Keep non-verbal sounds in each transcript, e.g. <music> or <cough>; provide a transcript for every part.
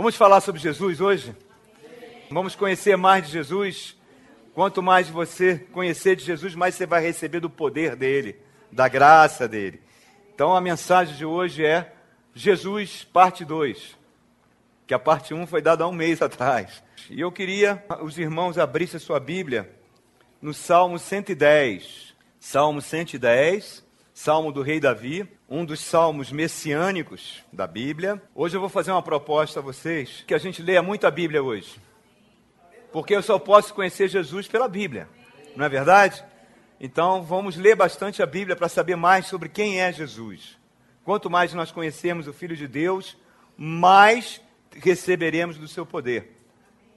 Vamos falar sobre Jesus hoje? Vamos conhecer mais de Jesus? Quanto mais você conhecer de Jesus, mais você vai receber do poder dele, da graça dele. Então a mensagem de hoje é Jesus, parte 2. Que a parte 1 um foi dada há um mês <laughs> atrás. E eu queria os irmãos abrissem a sua Bíblia no Salmo 110. Salmo 110, Salmo do Rei Davi um dos salmos messiânicos da Bíblia. Hoje eu vou fazer uma proposta a vocês, que a gente leia muito a Bíblia hoje. Porque eu só posso conhecer Jesus pela Bíblia, não é verdade? Então vamos ler bastante a Bíblia para saber mais sobre quem é Jesus. Quanto mais nós conhecermos o Filho de Deus, mais receberemos do seu poder.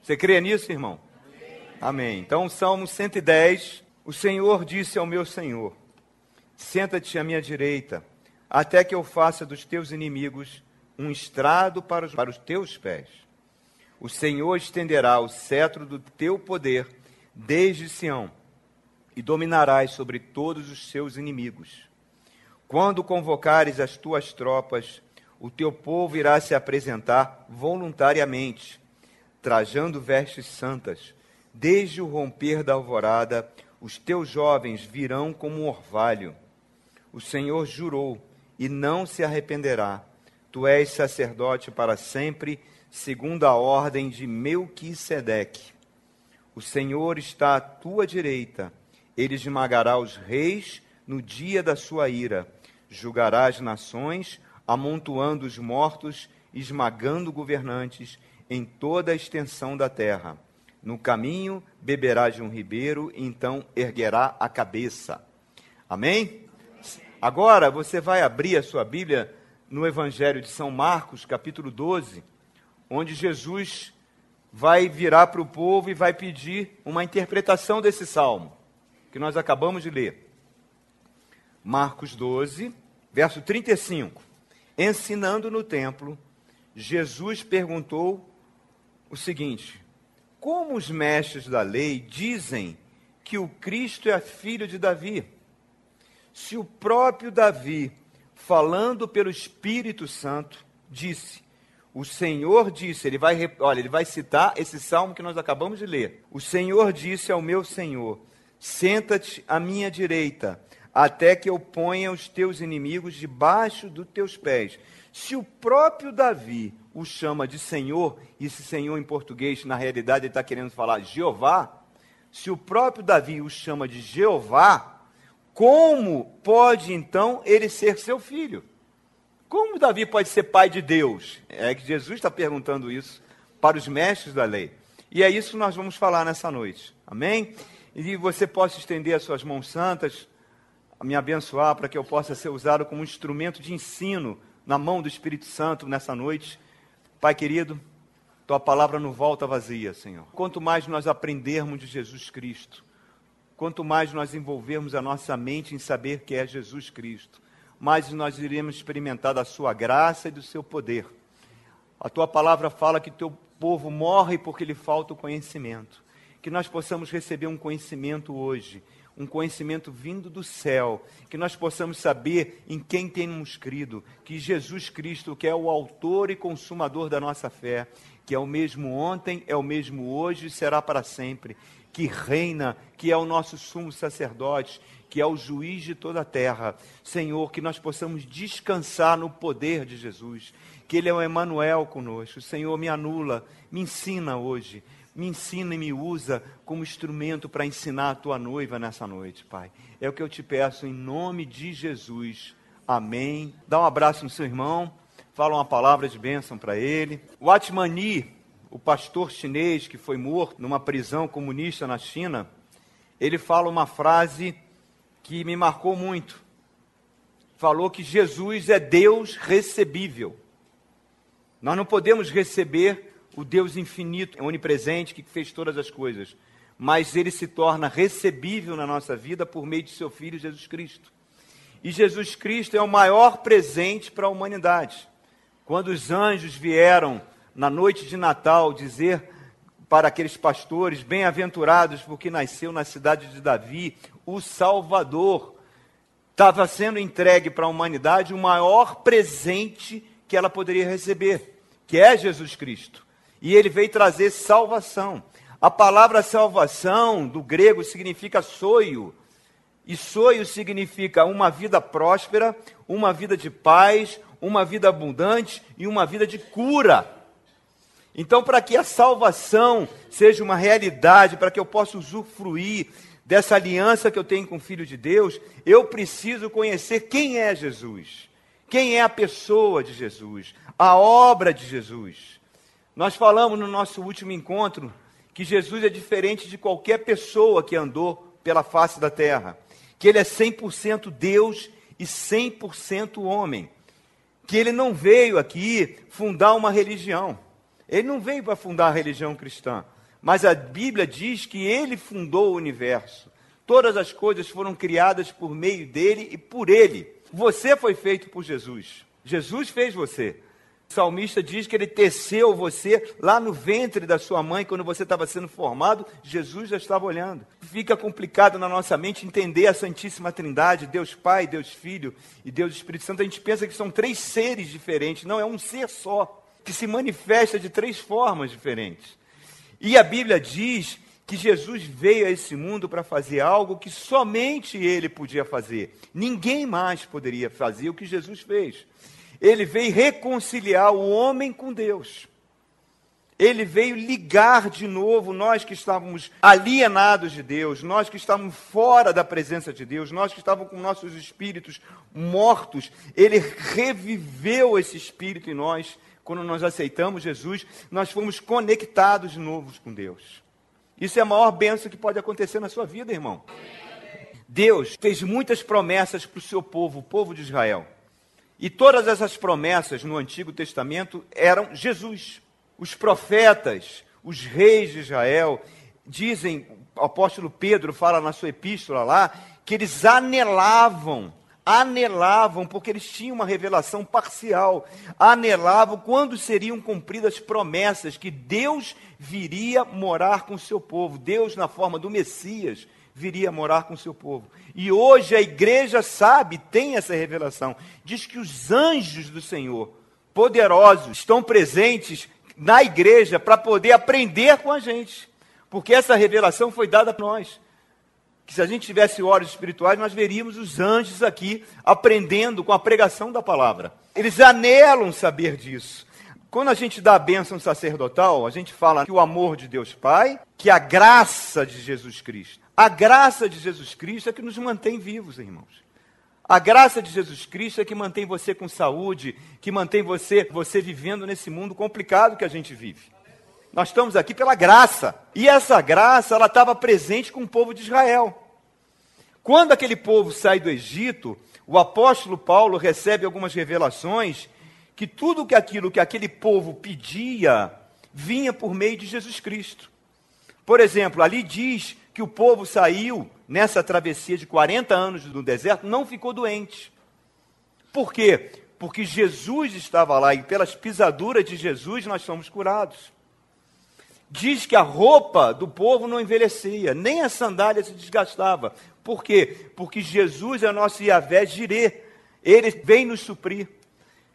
Você crê nisso, irmão? Amém. Então, Salmo 110, o Senhor disse ao meu Senhor: Senta-te à minha direita até que eu faça dos teus inimigos um estrado para os, para os teus pés. O Senhor estenderá o cetro do teu poder desde Sião, e dominarás sobre todos os seus inimigos. Quando convocares as tuas tropas, o teu povo irá se apresentar voluntariamente, trajando vestes santas. Desde o romper da alvorada, os teus jovens virão como um orvalho. O Senhor jurou e não se arrependerá. Tu és sacerdote para sempre, segundo a ordem de Melquisedeque. O Senhor está à tua direita, ele esmagará os reis no dia da sua ira, julgará as nações, amontoando os mortos, esmagando governantes em toda a extensão da terra. No caminho beberá de um ribeiro, então erguerá a cabeça. Amém? Agora você vai abrir a sua Bíblia no Evangelho de São Marcos, capítulo 12, onde Jesus vai virar para o povo e vai pedir uma interpretação desse salmo que nós acabamos de ler. Marcos 12, verso 35. Ensinando no templo, Jesus perguntou o seguinte: Como os mestres da lei dizem que o Cristo é filho de Davi? Se o próprio Davi, falando pelo Espírito Santo, disse: O Senhor disse, ele vai, olha, ele vai citar esse salmo que nós acabamos de ler. O Senhor disse ao meu Senhor: Senta-te à minha direita, até que eu ponha os teus inimigos debaixo dos teus pés. Se o próprio Davi o chama de Senhor, e esse Senhor em português, na realidade, ele está querendo falar Jeová, se o próprio Davi o chama de Jeová, como pode então ele ser seu filho? Como Davi pode ser pai de Deus? É que Jesus está perguntando isso para os mestres da lei. E é isso que nós vamos falar nessa noite. Amém? E você possa estender as suas mãos santas, me abençoar para que eu possa ser usado como instrumento de ensino na mão do Espírito Santo nessa noite. Pai querido, tua palavra não volta vazia, Senhor. Quanto mais nós aprendermos de Jesus Cristo, Quanto mais nós envolvermos a nossa mente em saber que é Jesus Cristo, mais nós iremos experimentar da sua graça e do seu poder. A tua palavra fala que teu povo morre porque lhe falta o conhecimento. Que nós possamos receber um conhecimento hoje, um conhecimento vindo do céu, que nós possamos saber em quem temos crido, que Jesus Cristo, que é o autor e consumador da nossa fé, que é o mesmo ontem, é o mesmo hoje e será para sempre que reina, que é o nosso sumo sacerdote, que é o juiz de toda a terra. Senhor, que nós possamos descansar no poder de Jesus, que Ele é o Emanuel conosco. Senhor, me anula, me ensina hoje, me ensina e me usa como instrumento para ensinar a tua noiva nessa noite, Pai. É o que eu te peço em nome de Jesus. Amém. Dá um abraço no seu irmão, fala uma palavra de bênção para ele. O Atmani, o pastor chinês que foi morto numa prisão comunista na China, ele fala uma frase que me marcou muito. Falou que Jesus é Deus recebível. Nós não podemos receber o Deus infinito, onipresente, que fez todas as coisas, mas ele se torna recebível na nossa vida por meio de seu Filho Jesus Cristo. E Jesus Cristo é o maior presente para a humanidade. Quando os anjos vieram na noite de Natal, dizer para aqueles pastores bem-aventurados, porque nasceu na cidade de Davi o Salvador. Estava sendo entregue para a humanidade o maior presente que ela poderia receber, que é Jesus Cristo. E ele veio trazer salvação. A palavra salvação do grego significa soio. E soio significa uma vida próspera, uma vida de paz, uma vida abundante e uma vida de cura. Então, para que a salvação seja uma realidade, para que eu possa usufruir dessa aliança que eu tenho com o Filho de Deus, eu preciso conhecer quem é Jesus, quem é a pessoa de Jesus, a obra de Jesus. Nós falamos no nosso último encontro que Jesus é diferente de qualquer pessoa que andou pela face da terra, que ele é 100% Deus e 100% homem, que ele não veio aqui fundar uma religião. Ele não veio para fundar a religião cristã, mas a Bíblia diz que ele fundou o universo. Todas as coisas foram criadas por meio dele e por ele. Você foi feito por Jesus. Jesus fez você. Salmista diz que ele teceu você lá no ventre da sua mãe, quando você estava sendo formado, Jesus já estava olhando. Fica complicado na nossa mente entender a Santíssima Trindade, Deus Pai, Deus Filho e Deus Espírito Santo. A gente pensa que são três seres diferentes, não, é um ser só que se manifesta de três formas diferentes. E a Bíblia diz que Jesus veio a esse mundo para fazer algo que somente ele podia fazer. Ninguém mais poderia fazer o que Jesus fez. Ele veio reconciliar o homem com Deus. Ele veio ligar de novo nós que estávamos alienados de Deus, nós que estávamos fora da presença de Deus, nós que estávamos com nossos espíritos mortos. Ele reviveu esse espírito em nós quando nós aceitamos Jesus, nós fomos conectados de novo com Deus. Isso é a maior bênção que pode acontecer na sua vida, irmão. Deus fez muitas promessas para o seu povo, o povo de Israel. E todas essas promessas no Antigo Testamento eram Jesus. Os profetas, os reis de Israel, dizem, o apóstolo Pedro fala na sua epístola lá, que eles anelavam anelavam, porque eles tinham uma revelação parcial, anelavam quando seriam cumpridas promessas que Deus viria morar com o seu povo, Deus, na forma do Messias, viria morar com seu povo. E hoje a igreja sabe, tem essa revelação, diz que os anjos do Senhor, poderosos, estão presentes na igreja para poder aprender com a gente, porque essa revelação foi dada para nós que se a gente tivesse olhos espirituais, nós veríamos os anjos aqui aprendendo com a pregação da palavra. Eles anelam saber disso. Quando a gente dá a bênção sacerdotal, a gente fala que o amor de Deus Pai, que a graça de Jesus Cristo. A graça de Jesus Cristo é que nos mantém vivos, irmãos. A graça de Jesus Cristo é que mantém você com saúde, que mantém você, você vivendo nesse mundo complicado que a gente vive. Nós estamos aqui pela graça. E essa graça, ela estava presente com o povo de Israel. Quando aquele povo sai do Egito, o apóstolo Paulo recebe algumas revelações que tudo que aquilo que aquele povo pedia vinha por meio de Jesus Cristo. Por exemplo, ali diz que o povo saiu nessa travessia de 40 anos no deserto, não ficou doente. Por quê? Porque Jesus estava lá e pelas pisaduras de Jesus nós somos curados diz que a roupa do povo não envelhecia, nem a sandália se desgastava. Por quê? Porque Jesus é nosso Yahvé Jirê. Ele vem nos suprir.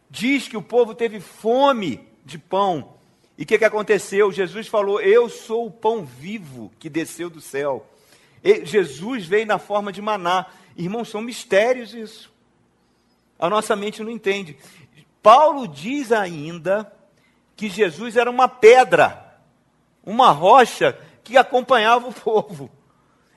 Diz que o povo teve fome de pão. E o que, que aconteceu? Jesus falou: Eu sou o pão vivo que desceu do céu. E Jesus veio na forma de maná. Irmãos, são mistérios isso. A nossa mente não entende. Paulo diz ainda que Jesus era uma pedra uma rocha que acompanhava o povo.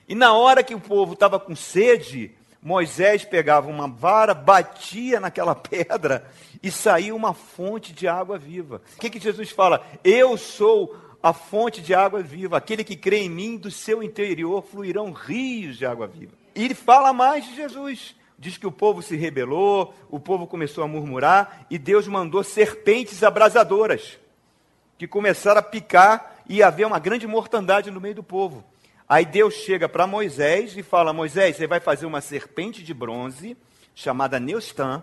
E na hora que o povo estava com sede, Moisés pegava uma vara, batia naquela <laughs> pedra e saía uma fonte de água viva. O que, que Jesus fala? Eu sou a fonte de água viva. Aquele que crê em mim, do seu interior fluirão rios de água viva. E ele fala mais de Jesus. Diz que o povo se rebelou, o povo começou a murmurar e Deus mandou serpentes abrasadoras que começaram a picar e haver uma grande mortandade no meio do povo. Aí Deus chega para Moisés e fala: Moisés, você vai fazer uma serpente de bronze, chamada Neustan,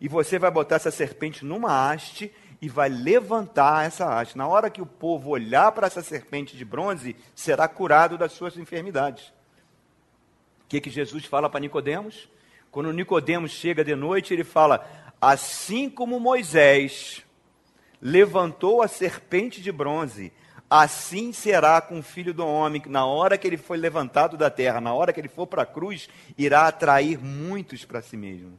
e você vai botar essa serpente numa haste e vai levantar essa haste. Na hora que o povo olhar para essa serpente de bronze, será curado das suas enfermidades. O que, que Jesus fala para Nicodemos? Quando Nicodemos chega de noite, ele fala: assim como Moisés levantou a serpente de bronze. Assim será com o filho do homem, que na hora que ele foi levantado da terra, na hora que ele for para a cruz, irá atrair muitos para si mesmo.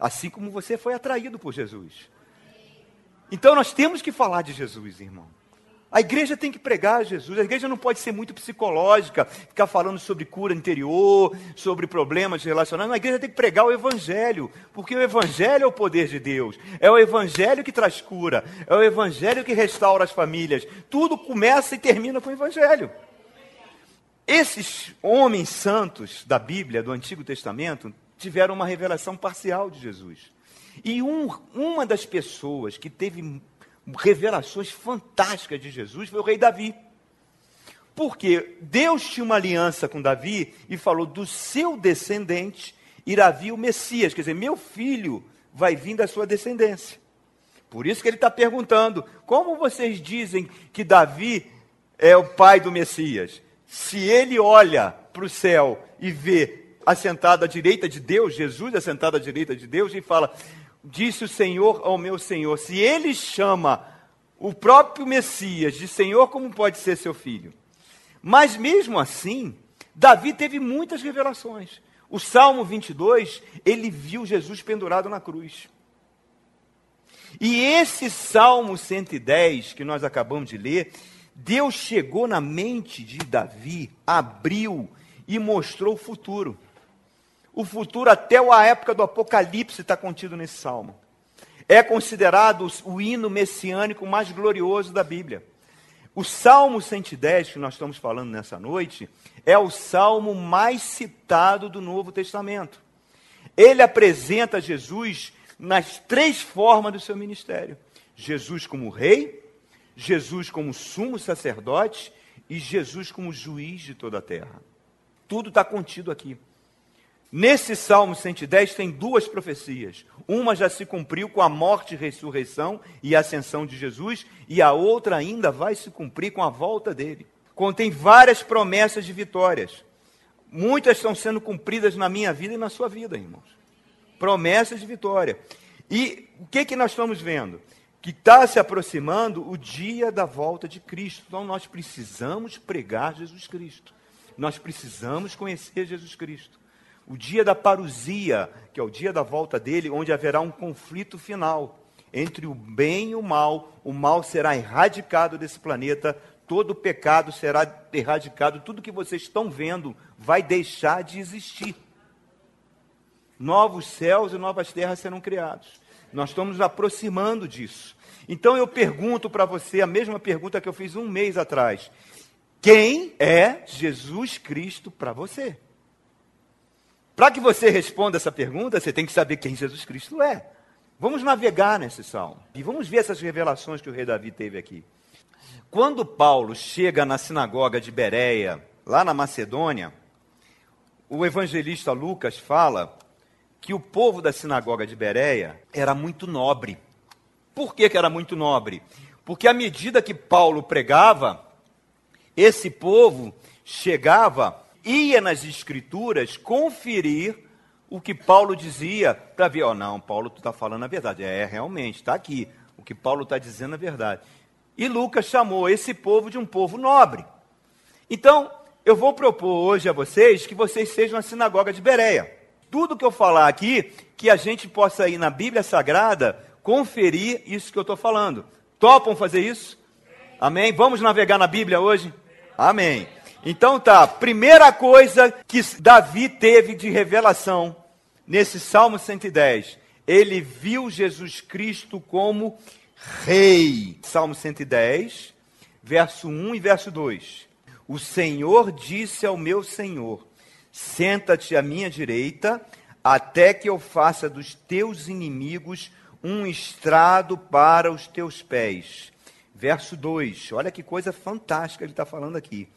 Assim como você foi atraído por Jesus. Então nós temos que falar de Jesus, irmão. A igreja tem que pregar Jesus. A igreja não pode ser muito psicológica, ficar falando sobre cura interior, sobre problemas relacionados. A igreja tem que pregar o evangelho, porque o evangelho é o poder de Deus. É o evangelho que traz cura, é o evangelho que restaura as famílias. Tudo começa e termina com o evangelho. Esses homens santos da Bíblia, do Antigo Testamento, tiveram uma revelação parcial de Jesus. E um, uma das pessoas que teve revelações fantásticas de Jesus foi o rei Davi. Porque Deus tinha uma aliança com Davi e falou: do seu descendente irá vir o Messias, quer dizer, meu filho vai vir da sua descendência. Por isso que ele está perguntando: como vocês dizem que Davi é o pai do Messias? Se ele olha para o céu e vê assentado à direita de Deus, Jesus assentado à direita de Deus, e fala: disse o Senhor ao meu Senhor. Se ele chama o próprio Messias de Senhor, como pode ser seu filho? Mas mesmo assim, Davi teve muitas revelações. O Salmo 22, ele viu Jesus pendurado na cruz. E esse Salmo 110, que nós acabamos de ler, Deus chegou na mente de Davi, abriu e mostrou o futuro o futuro até a época do Apocalipse está contido nesse salmo. É considerado o hino messiânico mais glorioso da Bíblia. O Salmo 110, que nós estamos falando nessa noite, é o salmo mais citado do Novo Testamento. Ele apresenta Jesus nas três formas do seu ministério: Jesus como rei, Jesus como sumo sacerdote e Jesus como juiz de toda a terra. Tudo está contido aqui. Nesse Salmo 110 tem duas profecias. Uma já se cumpriu com a morte, ressurreição e ascensão de Jesus, e a outra ainda vai se cumprir com a volta dele. Contém várias promessas de vitórias. Muitas estão sendo cumpridas na minha vida e na sua vida, irmãos. Promessas de vitória. E o que, que nós estamos vendo? Que está se aproximando o dia da volta de Cristo. Então nós precisamos pregar Jesus Cristo. Nós precisamos conhecer Jesus Cristo o dia da parusia, que é o dia da volta dele, onde haverá um conflito final entre o bem e o mal. O mal será erradicado desse planeta, todo o pecado será erradicado, tudo que vocês estão vendo vai deixar de existir. Novos céus e novas terras serão criados. Nós estamos aproximando disso. Então eu pergunto para você a mesma pergunta que eu fiz um mês atrás: quem é Jesus Cristo para você? Para que você responda essa pergunta, você tem que saber quem Jesus Cristo é. Vamos navegar nesse salmo e vamos ver essas revelações que o rei Davi teve aqui. Quando Paulo chega na sinagoga de Bereia, lá na Macedônia, o evangelista Lucas fala que o povo da sinagoga de Bereia era muito nobre. Por que, que era muito nobre? Porque à medida que Paulo pregava, esse povo chegava ia nas escrituras conferir o que Paulo dizia para ver, ó, oh, não, Paulo está falando a verdade. É, realmente, está aqui. O que Paulo está dizendo é verdade. E Lucas chamou esse povo de um povo nobre. Então, eu vou propor hoje a vocês que vocês sejam a sinagoga de Bereia. Tudo que eu falar aqui, que a gente possa ir na Bíblia Sagrada conferir isso que eu estou falando. Topam fazer isso? Amém? Vamos navegar na Bíblia hoje? Amém. Então tá, primeira coisa que Davi teve de revelação nesse Salmo 110, ele viu Jesus Cristo como rei. Salmo 110, verso 1 e verso 2. O Senhor disse ao meu Senhor: Senta-te à minha direita, até que eu faça dos teus inimigos um estrado para os teus pés. Verso 2, olha que coisa fantástica ele está falando aqui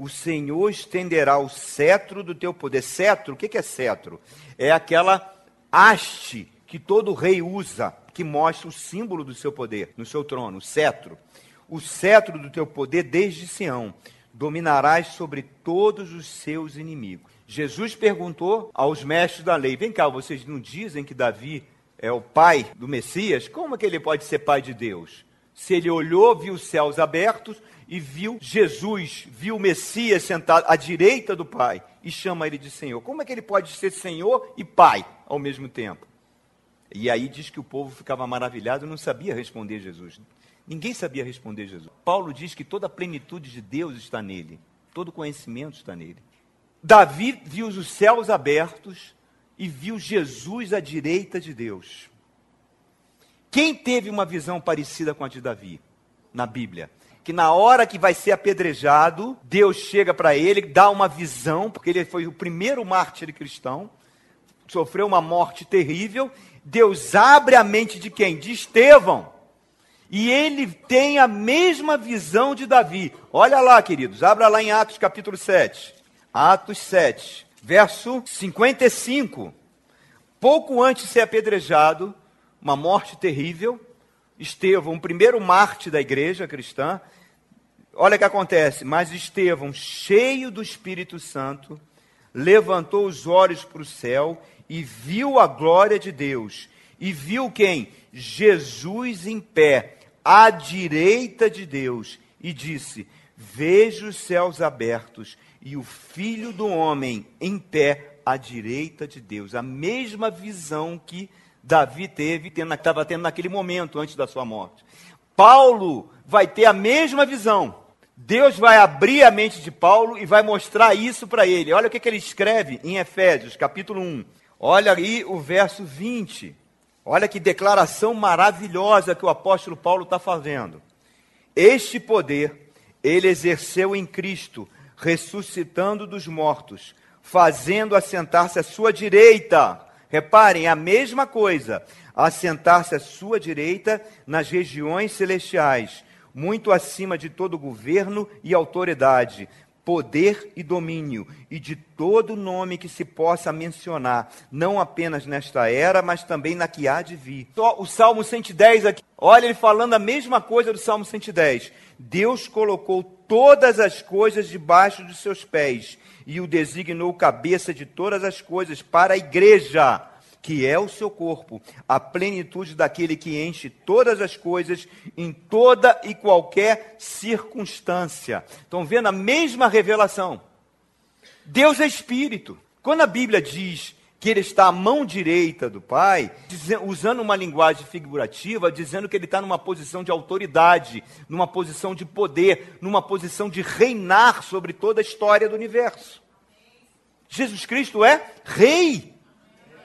o Senhor estenderá o cetro do teu poder. Cetro, o que é cetro? É aquela haste que todo rei usa, que mostra o símbolo do seu poder no seu trono, o cetro. O cetro do teu poder desde Sião. Dominarás sobre todos os seus inimigos. Jesus perguntou aos mestres da lei: Vem cá, vocês não dizem que Davi é o pai do Messias? Como é que ele pode ser pai de Deus? Se ele olhou, viu os céus abertos e viu Jesus, viu o Messias sentado à direita do Pai e chama ele de Senhor. Como é que ele pode ser Senhor e Pai ao mesmo tempo? E aí diz que o povo ficava maravilhado e não sabia responder Jesus. Ninguém sabia responder Jesus. Paulo diz que toda a plenitude de Deus está nele, todo conhecimento está nele. Davi viu os céus abertos e viu Jesus à direita de Deus. Quem teve uma visão parecida com a de Davi na Bíblia? Que na hora que vai ser apedrejado, Deus chega para ele, dá uma visão, porque ele foi o primeiro mártir cristão, sofreu uma morte terrível, Deus abre a mente de quem? De Estevão. E ele tem a mesma visão de Davi. Olha lá, queridos, abra lá em Atos capítulo 7. Atos 7, verso 55. Pouco antes de ser apedrejado, uma morte terrível, Estevão, o primeiro mártir da igreja cristã, olha o que acontece. Mas Estevão, cheio do Espírito Santo, levantou os olhos para o céu e viu a glória de Deus. E viu quem? Jesus em pé, à direita de Deus. E disse: Vejo os céus abertos e o filho do homem em pé à direita de Deus. A mesma visão que Davi teve, estava tendo naquele momento antes da sua morte. Paulo vai ter a mesma visão. Deus vai abrir a mente de Paulo e vai mostrar isso para ele. Olha o que, que ele escreve em Efésios, capítulo 1. Olha aí o verso 20. Olha que declaração maravilhosa que o apóstolo Paulo está fazendo. Este poder ele exerceu em Cristo, ressuscitando dos mortos, fazendo assentar-se à sua direita. Reparem, a mesma coisa, assentar-se à sua direita nas regiões celestiais, muito acima de todo governo e autoridade, poder e domínio, e de todo nome que se possa mencionar, não apenas nesta era, mas também na que há de vir. O Salmo 110 aqui, olha ele falando a mesma coisa do Salmo 110. Deus colocou todas as coisas debaixo dos seus pés e o designou cabeça de todas as coisas para a igreja que é o seu corpo, a plenitude daquele que enche todas as coisas em toda e qualquer circunstância. Estão vendo a mesma revelação? Deus é espírito. Quando a Bíblia diz que ele está à mão direita do Pai, usando uma linguagem figurativa, dizendo que ele está numa posição de autoridade, numa posição de poder, numa posição de reinar sobre toda a história do universo. Jesus Cristo é rei.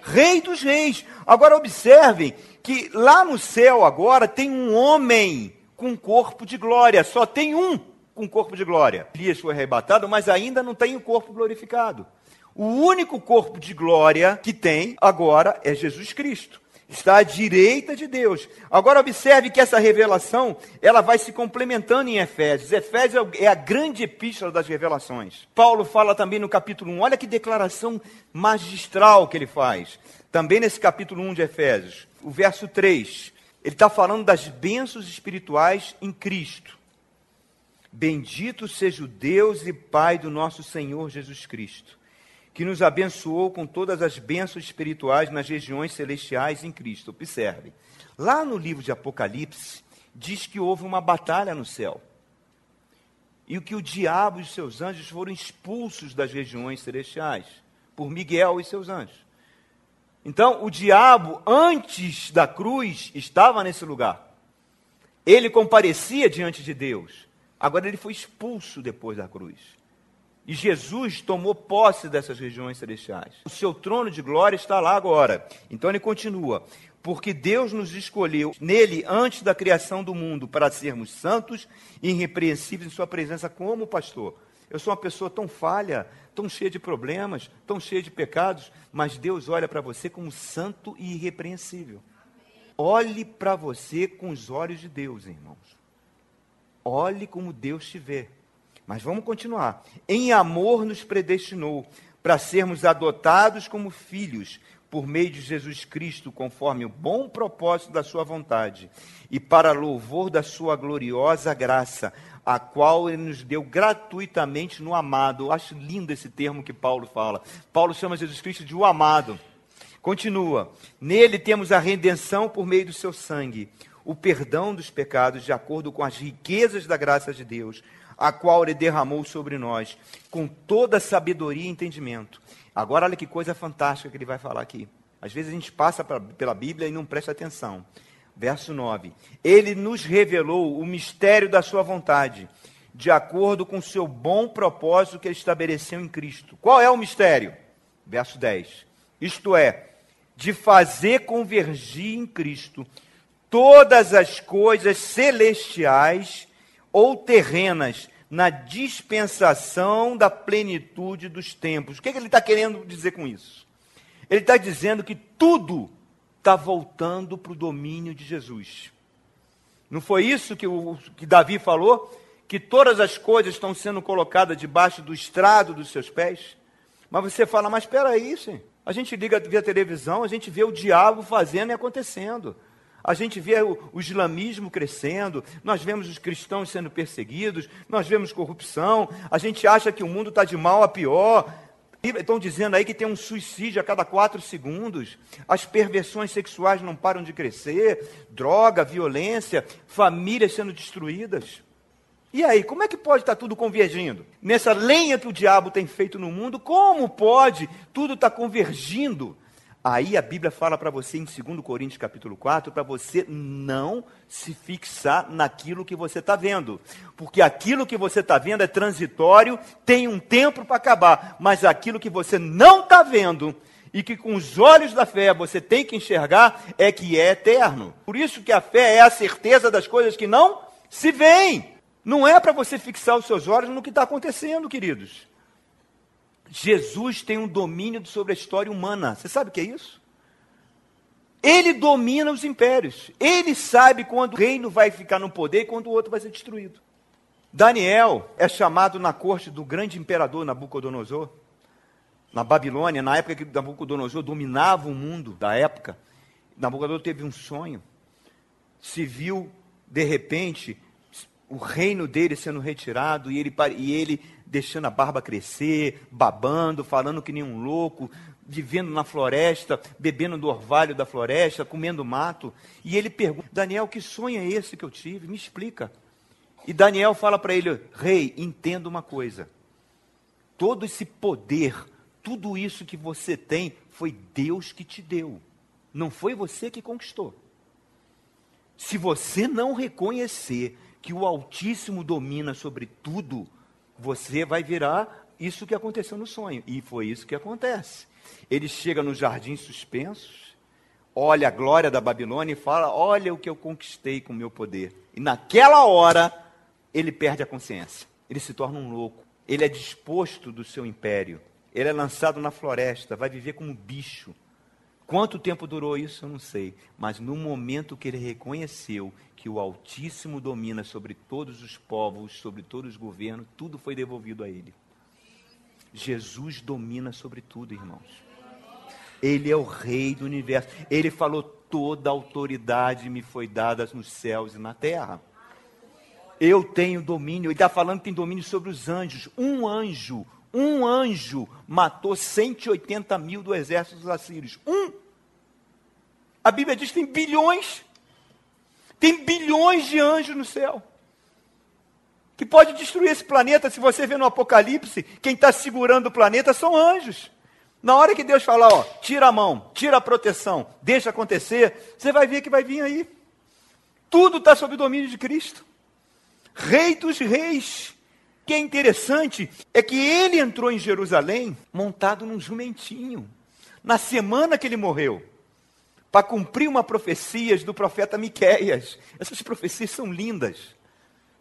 Rei dos reis. Agora observem que lá no céu agora tem um homem com corpo de glória. Só tem um com corpo de glória. Elias foi arrebatado, mas ainda não tem o corpo glorificado. O único corpo de glória que tem agora é Jesus Cristo está à direita de Deus. Agora observe que essa revelação, ela vai se complementando em Efésios. Efésios é a grande epístola das revelações. Paulo fala também no capítulo 1, olha que declaração magistral que ele faz. Também nesse capítulo 1 de Efésios, o verso 3, ele está falando das bênçãos espirituais em Cristo. Bendito seja o Deus e Pai do nosso Senhor Jesus Cristo que nos abençoou com todas as bênçãos espirituais nas regiões celestiais em Cristo. Observe, lá no livro de Apocalipse, diz que houve uma batalha no céu. E que o diabo e seus anjos foram expulsos das regiões celestiais por Miguel e seus anjos. Então, o diabo, antes da cruz, estava nesse lugar. Ele comparecia diante de Deus. Agora ele foi expulso depois da cruz. E Jesus tomou posse dessas regiões celestiais. O seu trono de glória está lá agora. Então ele continua: porque Deus nos escolheu nele antes da criação do mundo para sermos santos e irrepreensíveis em Sua presença, como pastor. Eu sou uma pessoa tão falha, tão cheia de problemas, tão cheia de pecados, mas Deus olha para você como santo e irrepreensível. Olhe para você com os olhos de Deus, irmãos. Olhe como Deus te vê. Mas vamos continuar. Em amor nos predestinou para sermos adotados como filhos por meio de Jesus Cristo, conforme o bom propósito da sua vontade, e para louvor da sua gloriosa graça, a qual ele nos deu gratuitamente no amado. Eu acho lindo esse termo que Paulo fala. Paulo chama Jesus Cristo de o amado. Continua. Nele temos a redenção por meio do seu sangue o perdão dos pecados de acordo com as riquezas da graça de Deus, a qual ele derramou sobre nós, com toda sabedoria e entendimento. Agora, olha que coisa fantástica que ele vai falar aqui. Às vezes a gente passa pela Bíblia e não presta atenção. Verso 9: Ele nos revelou o mistério da Sua vontade, de acordo com o seu bom propósito que ele estabeleceu em Cristo. Qual é o mistério? Verso 10: Isto é, de fazer convergir em Cristo todas as coisas celestiais ou terrenas na dispensação da plenitude dos tempos. O que, é que ele está querendo dizer com isso? Ele está dizendo que tudo está voltando para o domínio de Jesus. Não foi isso que, o, que Davi falou? Que todas as coisas estão sendo colocadas debaixo do estrado dos seus pés? Mas você fala, mas espera aí, sim. A gente liga via televisão, a gente vê o diabo fazendo e acontecendo. A gente vê o, o, islamismo crescendo, nós vemos os cristãos sendo perseguidos, nós vemos corrupção, a gente acha que o mundo está de mal a pior. Estão dizendo aí que tem um suicídio a cada quatro segundos, as perversões sexuais não param de crescer, droga, violência, famílias sendo destruídas. E aí, como é que pode estar tudo convergindo? Nessa lenha que o diabo tem feito no mundo, como pode tudo estar convergindo? Aí a Bíblia fala para você em 2 Coríntios capítulo 4, para você não se fixar naquilo que você está vendo. Porque aquilo que você está vendo é transitório, tem um tempo para acabar. Mas aquilo que você não está vendo, e que com os olhos da fé você tem que enxergar, é que é eterno. Por isso que a fé é a certeza das coisas que não se veem. Não é para você fixar os seus olhos no que está acontecendo, queridos. Jesus tem um domínio sobre a história humana. Você sabe o que é isso? Ele domina os impérios. Ele sabe quando o reino vai ficar no poder e quando o outro vai ser destruído. Daniel é chamado na corte do grande imperador Nabucodonosor, na Babilônia, na época que Nabucodonosor dominava o mundo da época. Nabucodonosor teve um sonho. Se viu, de repente, o reino dele sendo retirado e ele, e ele deixando a barba crescer, babando, falando que nem um louco, vivendo na floresta, bebendo do orvalho da floresta, comendo mato. E ele pergunta: Daniel, que sonho é esse que eu tive? Me explica. E Daniel fala para ele: Rei, entenda uma coisa. Todo esse poder, tudo isso que você tem, foi Deus que te deu. Não foi você que conquistou. Se você não reconhecer que o Altíssimo domina sobre tudo, você vai virar isso que aconteceu no sonho. E foi isso que acontece. Ele chega no jardim suspensos, olha a glória da Babilônia e fala: Olha o que eu conquistei com o meu poder. E naquela hora, ele perde a consciência. Ele se torna um louco. Ele é disposto do seu império. Ele é lançado na floresta, vai viver como bicho. Quanto tempo durou isso, eu não sei. Mas no momento que ele reconheceu que o Altíssimo domina sobre todos os povos, sobre todos os governos, tudo foi devolvido a ele. Jesus domina sobre tudo, irmãos. Ele é o rei do universo. Ele falou: toda autoridade me foi dada nos céus e na terra. Eu tenho domínio. Ele está falando que tem domínio sobre os anjos. Um anjo, um anjo matou 180 mil do exército dos assírios. Um. A Bíblia diz que tem bilhões. Tem bilhões de anjos no céu. Que pode destruir esse planeta. Se você vê no Apocalipse, quem está segurando o planeta são anjos. Na hora que Deus falar, ó, tira a mão, tira a proteção, deixa acontecer, você vai ver que vai vir aí. Tudo está sob o domínio de Cristo. Rei dos reis que é interessante é que ele entrou em Jerusalém montado num jumentinho, na semana que ele morreu, para cumprir uma profecia do profeta Miqueias. Essas profecias são lindas.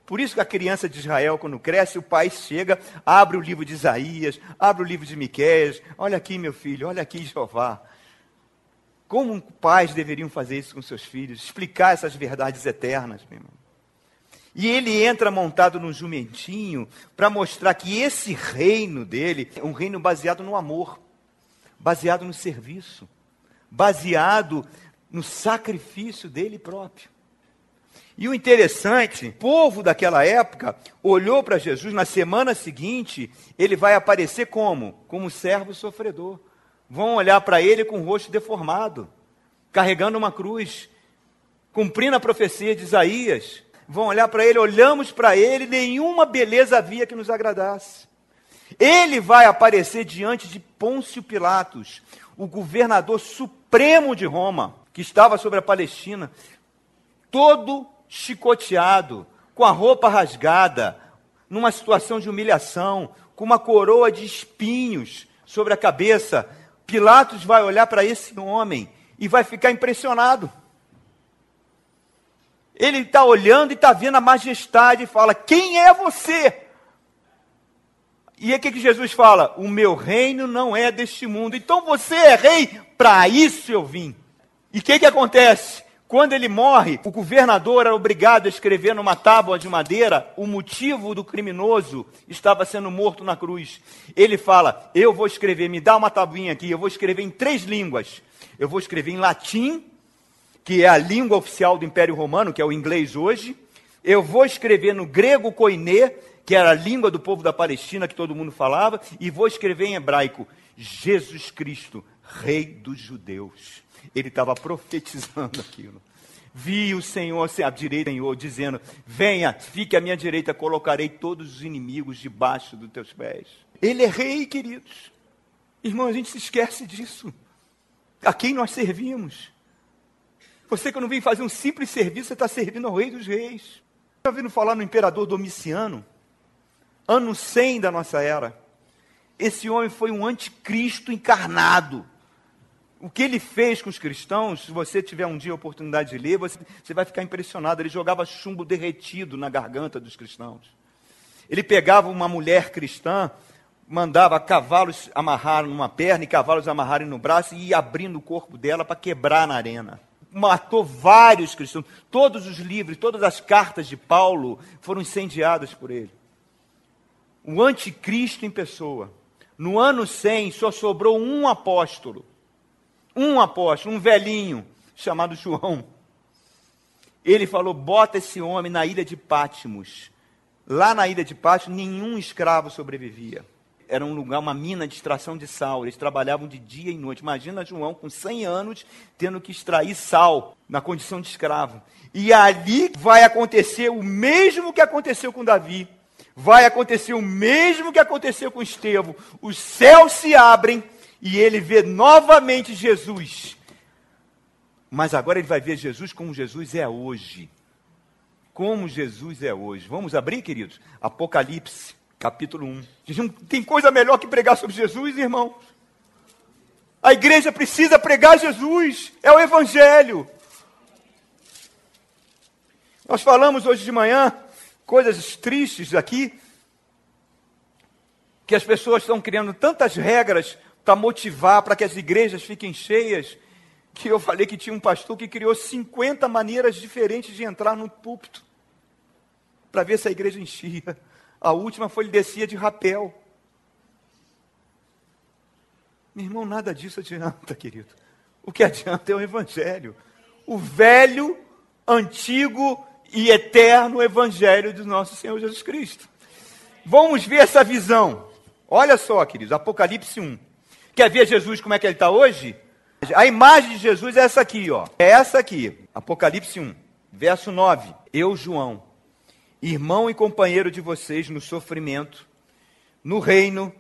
Por isso que a criança de Israel, quando cresce, o pai chega, abre o livro de Isaías, abre o livro de Miqueias. Olha aqui, meu filho, olha aqui, Jeová. Como pais deveriam fazer isso com seus filhos? Explicar essas verdades eternas, meu irmão. E ele entra montado num jumentinho para mostrar que esse reino dele é um reino baseado no amor, baseado no serviço, baseado no sacrifício dele próprio. E o interessante, o povo daquela época olhou para Jesus, na semana seguinte, ele vai aparecer como? Como servo sofredor. Vão olhar para ele com o rosto deformado, carregando uma cruz, cumprindo a profecia de Isaías, vão olhar para ele, olhamos para ele, nenhuma beleza havia que nos agradasse. Ele vai aparecer diante de Pôncio Pilatos, o governador supremo de Roma, que estava sobre a Palestina, todo chicoteado, com a roupa rasgada, numa situação de humilhação, com uma coroa de espinhos sobre a cabeça. Pilatos vai olhar para esse homem e vai ficar impressionado. Ele está olhando e está vendo a majestade e fala: Quem é você? E aí o que, que Jesus fala? O meu reino não é deste mundo. Então você é rei, para isso eu vim. E o que, que acontece? Quando ele morre, o governador era obrigado a escrever numa tábua de madeira o motivo do criminoso estava sendo morto na cruz. Ele fala: Eu vou escrever, me dá uma tabuinha aqui, eu vou escrever em três línguas. Eu vou escrever em latim, que é a língua oficial do Império Romano, que é o inglês hoje. Eu vou escrever no grego koiné, que era a língua do povo da Palestina que todo mundo falava, e vou escrever em hebraico: Jesus Cristo, Rei dos Judeus. Ele estava <laughs> profetizando aquilo. Vi o Senhor à direita, Senhor, dizendo: Venha, fique à minha direita, colocarei todos os inimigos debaixo dos teus pés. Ele é rei, queridos. Irmão, a gente se esquece disso. A quem nós servimos? Você que não vem fazer um simples serviço, você está servindo ao Rei dos Reis. Está ouvindo falar no imperador Domiciano? ano 100 da nossa era. Esse homem foi um anticristo encarnado. O que ele fez com os cristãos, se você tiver um dia a oportunidade de ler, você, você vai ficar impressionado. Ele jogava chumbo derretido na garganta dos cristãos. Ele pegava uma mulher cristã, mandava cavalos amarrar numa perna e cavalos amarrarem no braço e ia abrindo o corpo dela para quebrar na arena. Matou vários cristãos. Todos os livros, todas as cartas de Paulo foram incendiadas por ele o anticristo em pessoa. No ano 100 só sobrou um apóstolo. Um apóstolo, um velhinho, chamado João. Ele falou: bota esse homem na ilha de Pátimos. Lá na ilha de Pátimos, nenhum escravo sobrevivia. Era um lugar, uma mina de extração de sal. Eles trabalhavam de dia e noite. Imagina João com 100 anos tendo que extrair sal na condição de escravo. E ali vai acontecer o mesmo que aconteceu com Davi vai acontecer o mesmo que aconteceu com Estevão. Os céus se abrem e ele vê novamente Jesus. Mas agora ele vai ver Jesus como Jesus é hoje. Como Jesus é hoje. Vamos abrir, queridos? Apocalipse, capítulo 1. Tem coisa melhor que pregar sobre Jesus, irmão? A igreja precisa pregar Jesus. É o Evangelho. Nós falamos hoje de manhã coisas tristes aqui, que as pessoas estão criando tantas regras para motivar, para que as igrejas fiquem cheias, que eu falei que tinha um pastor que criou 50 maneiras diferentes de entrar no púlpito, para ver se a igreja enchia. A última foi ele descia de rapel. Meu irmão, nada disso adianta, querido. O que adianta é o Evangelho. O velho, antigo e eterno Evangelho do nosso Senhor Jesus Cristo. Vamos ver essa visão. Olha só, queridos, Apocalipse 1. Quer ver Jesus como é que ele está hoje? A imagem de Jesus é essa aqui, ó. É essa aqui, Apocalipse 1, verso 9. Eu, João, irmão e companheiro de vocês no sofrimento, no reino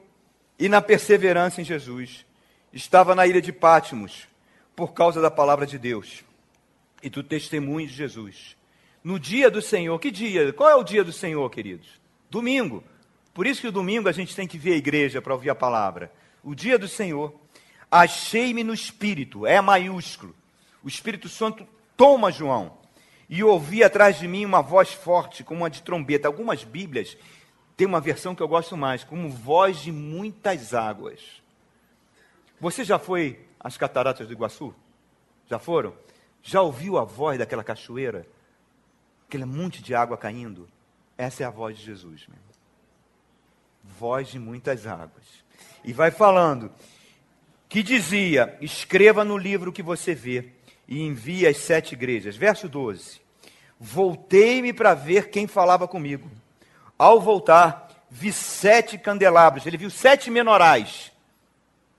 e na perseverança em Jesus, estava na ilha de Pátimos por causa da palavra de Deus e do testemunho de Jesus no dia do Senhor. Que dia? Qual é o dia do Senhor, queridos? Domingo. Por isso que o domingo a gente tem que vir à igreja para ouvir a palavra. O dia do Senhor. Achei-me no Espírito, é maiúsculo. O Espírito Santo toma João. E ouvi atrás de mim uma voz forte, como uma de trombeta. Algumas Bíblias têm uma versão que eu gosto mais, como voz de muitas águas. Você já foi às cataratas do Iguaçu? Já foram? Já ouviu a voz daquela cachoeira? aquele monte de água caindo. Essa é a voz de Jesus, meu. Voz de muitas águas. E vai falando que dizia: escreva no livro que você vê e envie às sete igrejas. Verso 12. Voltei-me para ver quem falava comigo. Ao voltar, vi sete candelabros. Ele viu sete menorais,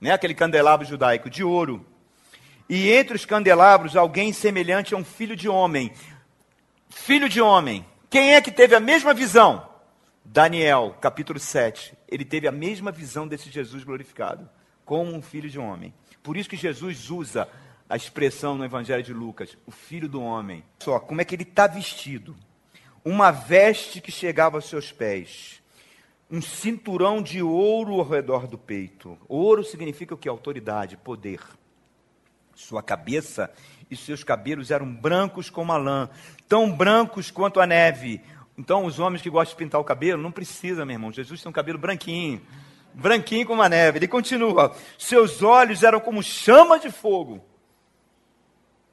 né? aquele candelabro judaico de ouro. e entre os candelabros alguém semelhante a um filho de homem. Filho de homem. Quem é que teve a mesma visão? Daniel, capítulo 7. Ele teve a mesma visão desse Jesus glorificado, como um filho de homem. Por isso que Jesus usa a expressão no Evangelho de Lucas, o filho do homem. Só como é que ele está vestido? Uma veste que chegava aos seus pés um cinturão de ouro ao redor do peito. Ouro significa o que? Autoridade, poder. Sua cabeça e seus cabelos eram brancos como a lã, tão brancos quanto a neve. Então, os homens que gostam de pintar o cabelo, não precisa, meu irmão. Jesus tem um cabelo branquinho, branquinho como a neve. Ele continua: seus olhos eram como chama de fogo.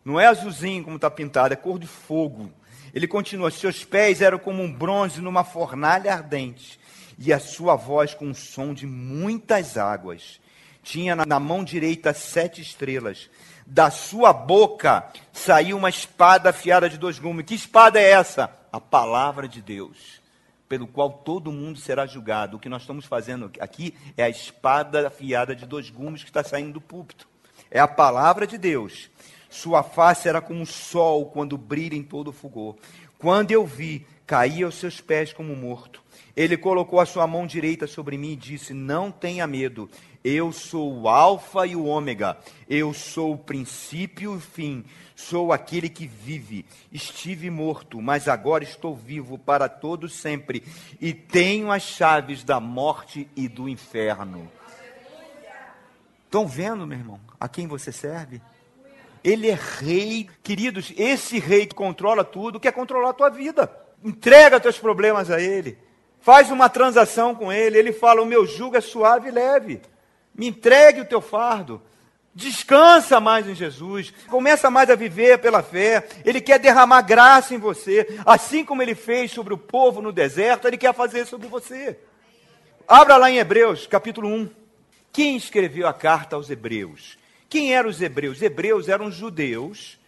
Não é azulzinho como está pintado, é cor de fogo. Ele continua: seus pés eram como um bronze numa fornalha ardente e a sua voz com um som de muitas águas. Tinha na mão direita sete estrelas. Da sua boca saiu uma espada afiada de dois gumes. Que espada é essa? A palavra de Deus, pelo qual todo mundo será julgado. O que nós estamos fazendo aqui é a espada afiada de dois gumes que está saindo do púlpito. É a palavra de Deus. Sua face era como o sol quando brilha em todo o fulgor. Quando eu vi, caí aos seus pés como morto. Ele colocou a sua mão direita sobre mim e disse: Não tenha medo, eu sou o Alfa e o Ômega, eu sou o princípio e o fim, sou aquele que vive. Estive morto, mas agora estou vivo para todo sempre e tenho as chaves da morte e do inferno. Estão vendo, meu irmão, a quem você serve? Ele é rei. Queridos, esse rei que controla tudo quer controlar a tua vida. Entrega teus problemas a ele. Faz uma transação com ele. Ele fala: O meu jugo é suave e leve. Me entregue o teu fardo. Descansa mais em Jesus. Começa mais a viver pela fé. Ele quer derramar graça em você. Assim como ele fez sobre o povo no deserto, ele quer fazer sobre você. Abra lá em Hebreus, capítulo 1. Quem escreveu a carta aos Hebreus? Quem eram os hebreus? Hebreus eram judeus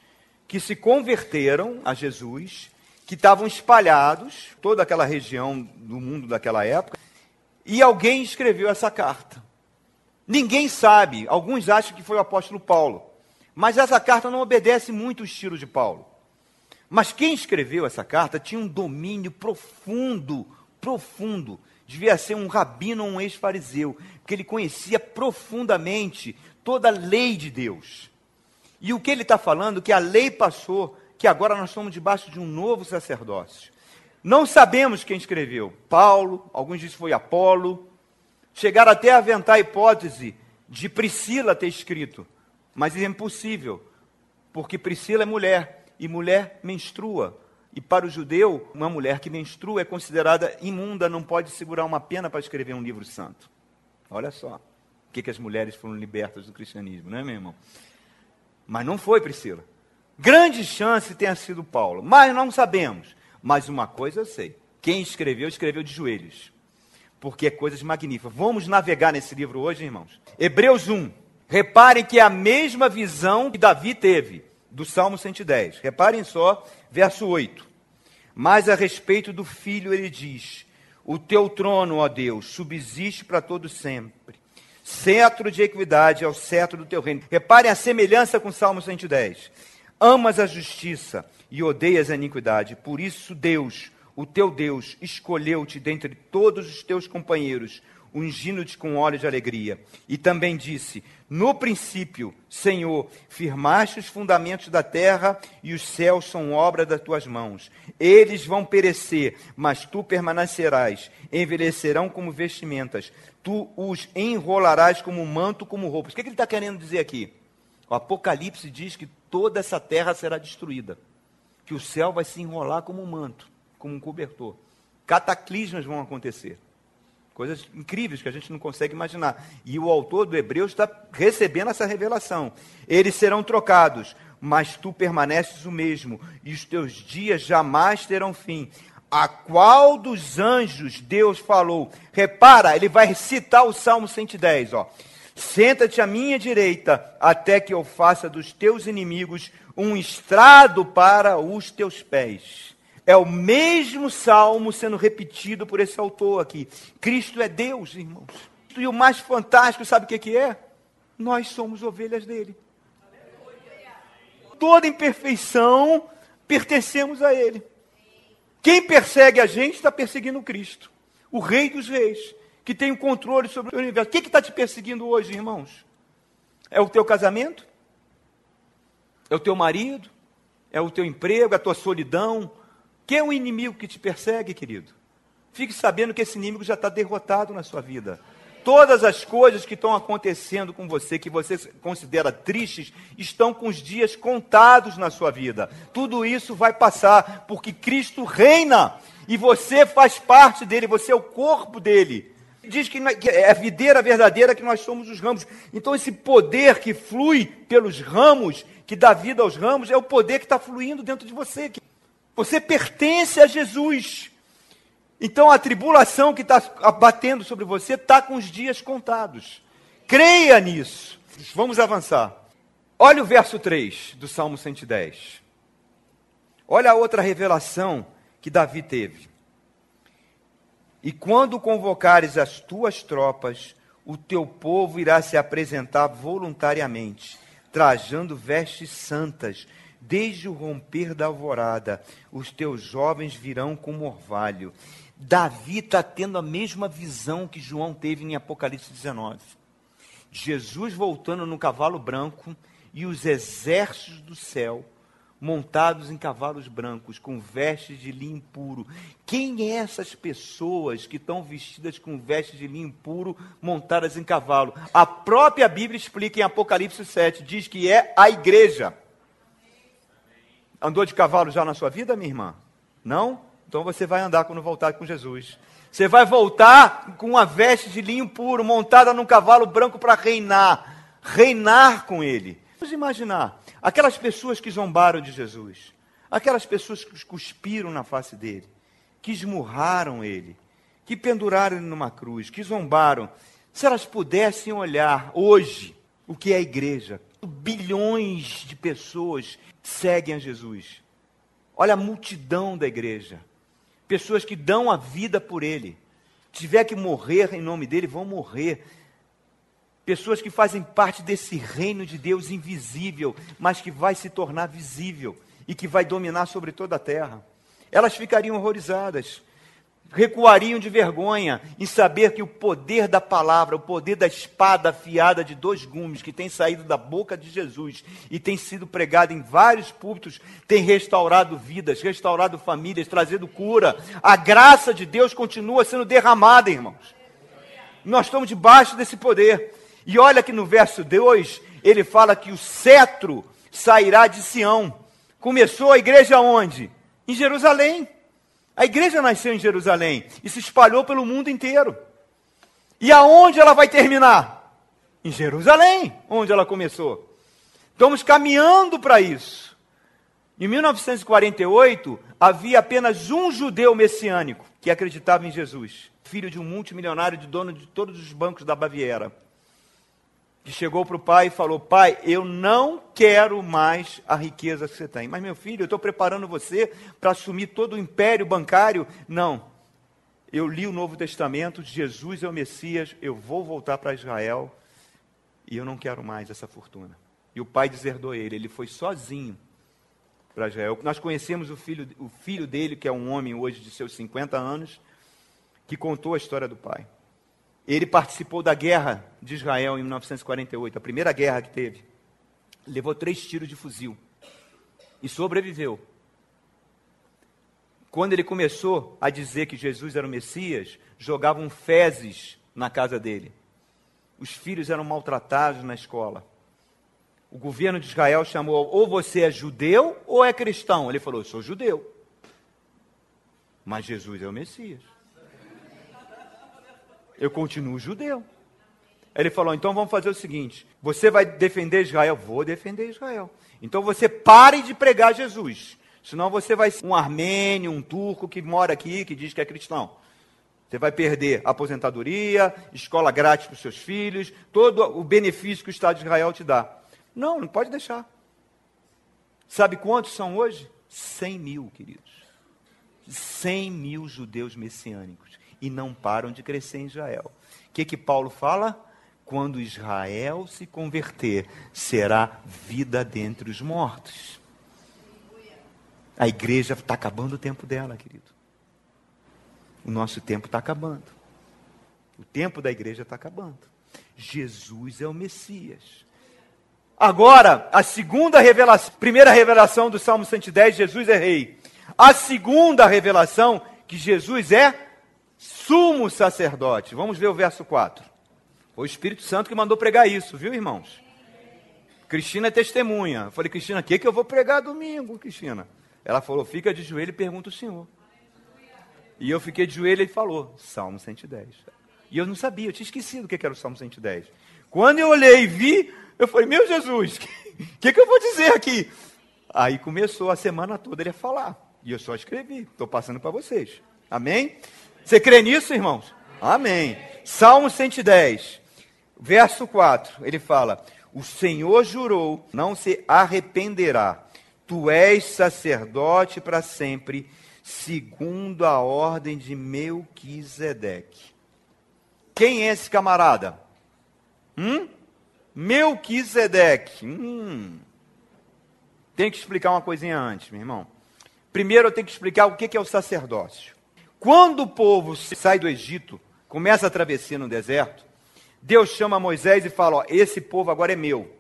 que se converteram a Jesus que estavam espalhados, toda aquela região do mundo daquela época, e alguém escreveu essa carta. Ninguém sabe, alguns acham que foi o apóstolo Paulo, mas essa carta não obedece muito o estilo de Paulo. Mas quem escreveu essa carta tinha um domínio profundo, profundo. Devia ser um rabino ou um ex-fariseu, porque ele conhecia profundamente toda a lei de Deus. E o que ele está falando? Que a lei passou que agora nós estamos debaixo de um novo sacerdócio. Não sabemos quem escreveu. Paulo, alguns dizem que foi Apolo. Chegaram até a aventar a hipótese de Priscila ter escrito. Mas é impossível, porque Priscila é mulher e mulher menstrua. E para o judeu, uma mulher que menstrua é considerada imunda, não pode segurar uma pena para escrever um livro santo. Olha só que, que as mulheres foram libertas do cristianismo, não é, meu irmão? Mas não foi Priscila. Grande chance tenha sido Paulo, mas não sabemos. Mas uma coisa eu sei: quem escreveu, escreveu de joelhos, porque é coisas magníficas. Vamos navegar nesse livro hoje, irmãos. Hebreus 1. Reparem que é a mesma visão que Davi teve do Salmo 110. Reparem só, verso 8. Mas a respeito do filho, ele diz: O teu trono, ó Deus, subsiste para todo sempre. Cetro de equidade é o cetro do teu reino. Reparem a semelhança com o Salmo 110 amas a justiça e odeias a iniquidade. Por isso, Deus, o teu Deus, escolheu-te dentre todos os teus companheiros, ungindo-te com óleo de alegria. E também disse: No princípio, Senhor, firmaste os fundamentos da terra e os céus são obra das tuas mãos. Eles vão perecer, mas tu permanecerás. Envelhecerão como vestimentas. Tu os enrolarás como manto, como roupas. O que ele está querendo dizer aqui? O Apocalipse diz que toda essa terra será destruída, que o céu vai se enrolar como um manto, como um cobertor. Cataclismas vão acontecer. Coisas incríveis que a gente não consegue imaginar. E o autor do Hebreus está recebendo essa revelação. Eles serão trocados, mas tu permaneces o mesmo, e os teus dias jamais terão fim. A qual dos anjos Deus falou? Repara, ele vai citar o Salmo 110, ó. Senta-te à minha direita, até que eu faça dos teus inimigos um estrado para os teus pés. É o mesmo salmo sendo repetido por esse autor aqui. Cristo é Deus, irmãos. E o mais fantástico, sabe o que, é? Nós somos ovelhas dele. toda imperfeição, pertencemos a Ele. Quem persegue a gente está perseguindo Cristo, o Rei dos Reis, que tem o controle sobre o universo. O que está te perseguindo hoje, irmãos? É o teu casamento? É o teu marido? É o teu emprego? É a tua solidão? Quem é o inimigo que te persegue, querido? Fique sabendo que esse inimigo já está derrotado na sua vida. Todas as coisas que estão acontecendo com você, que você considera tristes, estão com os dias contados na sua vida. Tudo isso vai passar, porque Cristo reina e você faz parte dele, você é o corpo dele. Diz que é a videira verdadeira que nós somos os ramos. Então, esse poder que flui pelos ramos, que dá vida aos ramos, é o poder que está fluindo dentro de você. Você pertence a Jesus. Então a tribulação que está abatendo sobre você está com os dias contados. Creia nisso. Vamos avançar. Olha o verso 3 do Salmo 110. Olha a outra revelação que Davi teve. E quando convocares as tuas tropas, o teu povo irá se apresentar voluntariamente, trajando vestes santas, desde o romper da alvorada. Os teus jovens virão como orvalho Davi está tendo a mesma visão que João teve em Apocalipse 19. Jesus voltando no cavalo branco e os exércitos do céu montados em cavalos brancos, com vestes de linho puro. Quem é essas pessoas que estão vestidas com vestes de linho puro, montadas em cavalo? A própria Bíblia explica em Apocalipse 7, diz que é a igreja. Andou de cavalo já na sua vida, minha irmã? Não? Então você vai andar quando voltar com Jesus. Você vai voltar com uma veste de linho puro, montada num cavalo branco para reinar. Reinar com ele. Vamos imaginar aquelas pessoas que zombaram de Jesus, aquelas pessoas que cuspiram na face dele, que esmurraram ele, que penduraram ele numa cruz, que zombaram. Se elas pudessem olhar hoje o que é a igreja, bilhões de pessoas seguem a Jesus. Olha a multidão da igreja pessoas que dão a vida por Ele. Tiver que morrer em nome dele, vão morrer. Pessoas que fazem parte desse reino de Deus invisível, mas que vai se tornar visível e que vai dominar sobre toda a terra. Elas ficariam horrorizadas recuariam de vergonha em saber que o poder da palavra, o poder da espada afiada de dois gumes que tem saído da boca de Jesus e tem sido pregado em vários púlpitos, tem restaurado vidas, restaurado famílias, trazido cura. A graça de Deus continua sendo derramada, irmãos. Nós estamos debaixo desse poder. E olha que no verso 2, ele fala que o cetro sairá de Sião. Começou a igreja onde? Em Jerusalém. A igreja nasceu em Jerusalém e se espalhou pelo mundo inteiro. E aonde ela vai terminar? Em Jerusalém, onde ela começou. Estamos caminhando para isso. Em 1948, havia apenas um judeu messiânico que acreditava em Jesus, filho de um multimilionário de dono de todos os bancos da Baviera que chegou para o pai e falou: Pai, eu não quero mais a riqueza que você tem. Mas, meu filho, eu estou preparando você para assumir todo o império bancário. Não. Eu li o Novo Testamento, Jesus é o Messias, eu vou voltar para Israel e eu não quero mais essa fortuna. E o pai deserdou ele, ele foi sozinho para Israel. Nós conhecemos o filho, o filho dele, que é um homem hoje de seus 50 anos, que contou a história do pai. Ele participou da guerra de Israel em 1948, a primeira guerra que teve. Levou três tiros de fuzil e sobreviveu. Quando ele começou a dizer que Jesus era o Messias, jogavam fezes na casa dele. Os filhos eram maltratados na escola. O governo de Israel chamou: ou você é judeu ou é cristão. Ele falou: sou judeu. Mas Jesus é o Messias eu continuo judeu. Ele falou: então vamos fazer o seguinte: você vai defender Israel? Vou defender Israel. Então você pare de pregar Jesus. Senão você vai ser um armênio, um turco que mora aqui, que diz que é cristão. Você vai perder aposentadoria, escola grátis para os seus filhos, todo o benefício que o Estado de Israel te dá. Não, não pode deixar. Sabe quantos são hoje? 100 mil, queridos. 100 mil judeus messiânicos e não param de crescer em Israel. O que, que Paulo fala? quando Israel se converter, será vida dentre os mortos. A igreja está acabando o tempo dela, querido. O nosso tempo está acabando. O tempo da igreja está acabando. Jesus é o Messias. Agora, a segunda revelação, primeira revelação do Salmo 110, Jesus é rei. A segunda revelação, que Jesus é sumo sacerdote. Vamos ver o verso 4. Foi o Espírito Santo que mandou pregar isso, viu, irmãos? Cristina é testemunha. Eu falei, Cristina, o que, que eu vou pregar domingo, Cristina? Ela falou, fica de joelho e pergunta o Senhor. E eu fiquei de joelho e falou, Salmo 110. E eu não sabia, eu tinha esquecido o que era o Salmo 110. Quando eu olhei e vi, eu falei, meu Jesus, o <laughs> que, que, que eu vou dizer aqui? Aí começou a semana toda ele a falar. E eu só escrevi, estou passando para vocês. Amém? Você crê nisso, irmãos? Amém. Salmo 110, verso 4, ele fala: O Senhor jurou, não se arrependerá. Tu és sacerdote para sempre, segundo a ordem de Melquisedeque. Quem é esse camarada? Hum? Melquisedeque. Hum. Tem que explicar uma coisinha antes, meu irmão. Primeiro eu tenho que explicar o que é o sacerdócio. Quando o povo sai do Egito, começa a travessia no deserto, Deus chama Moisés e fala: ó, esse povo agora é meu.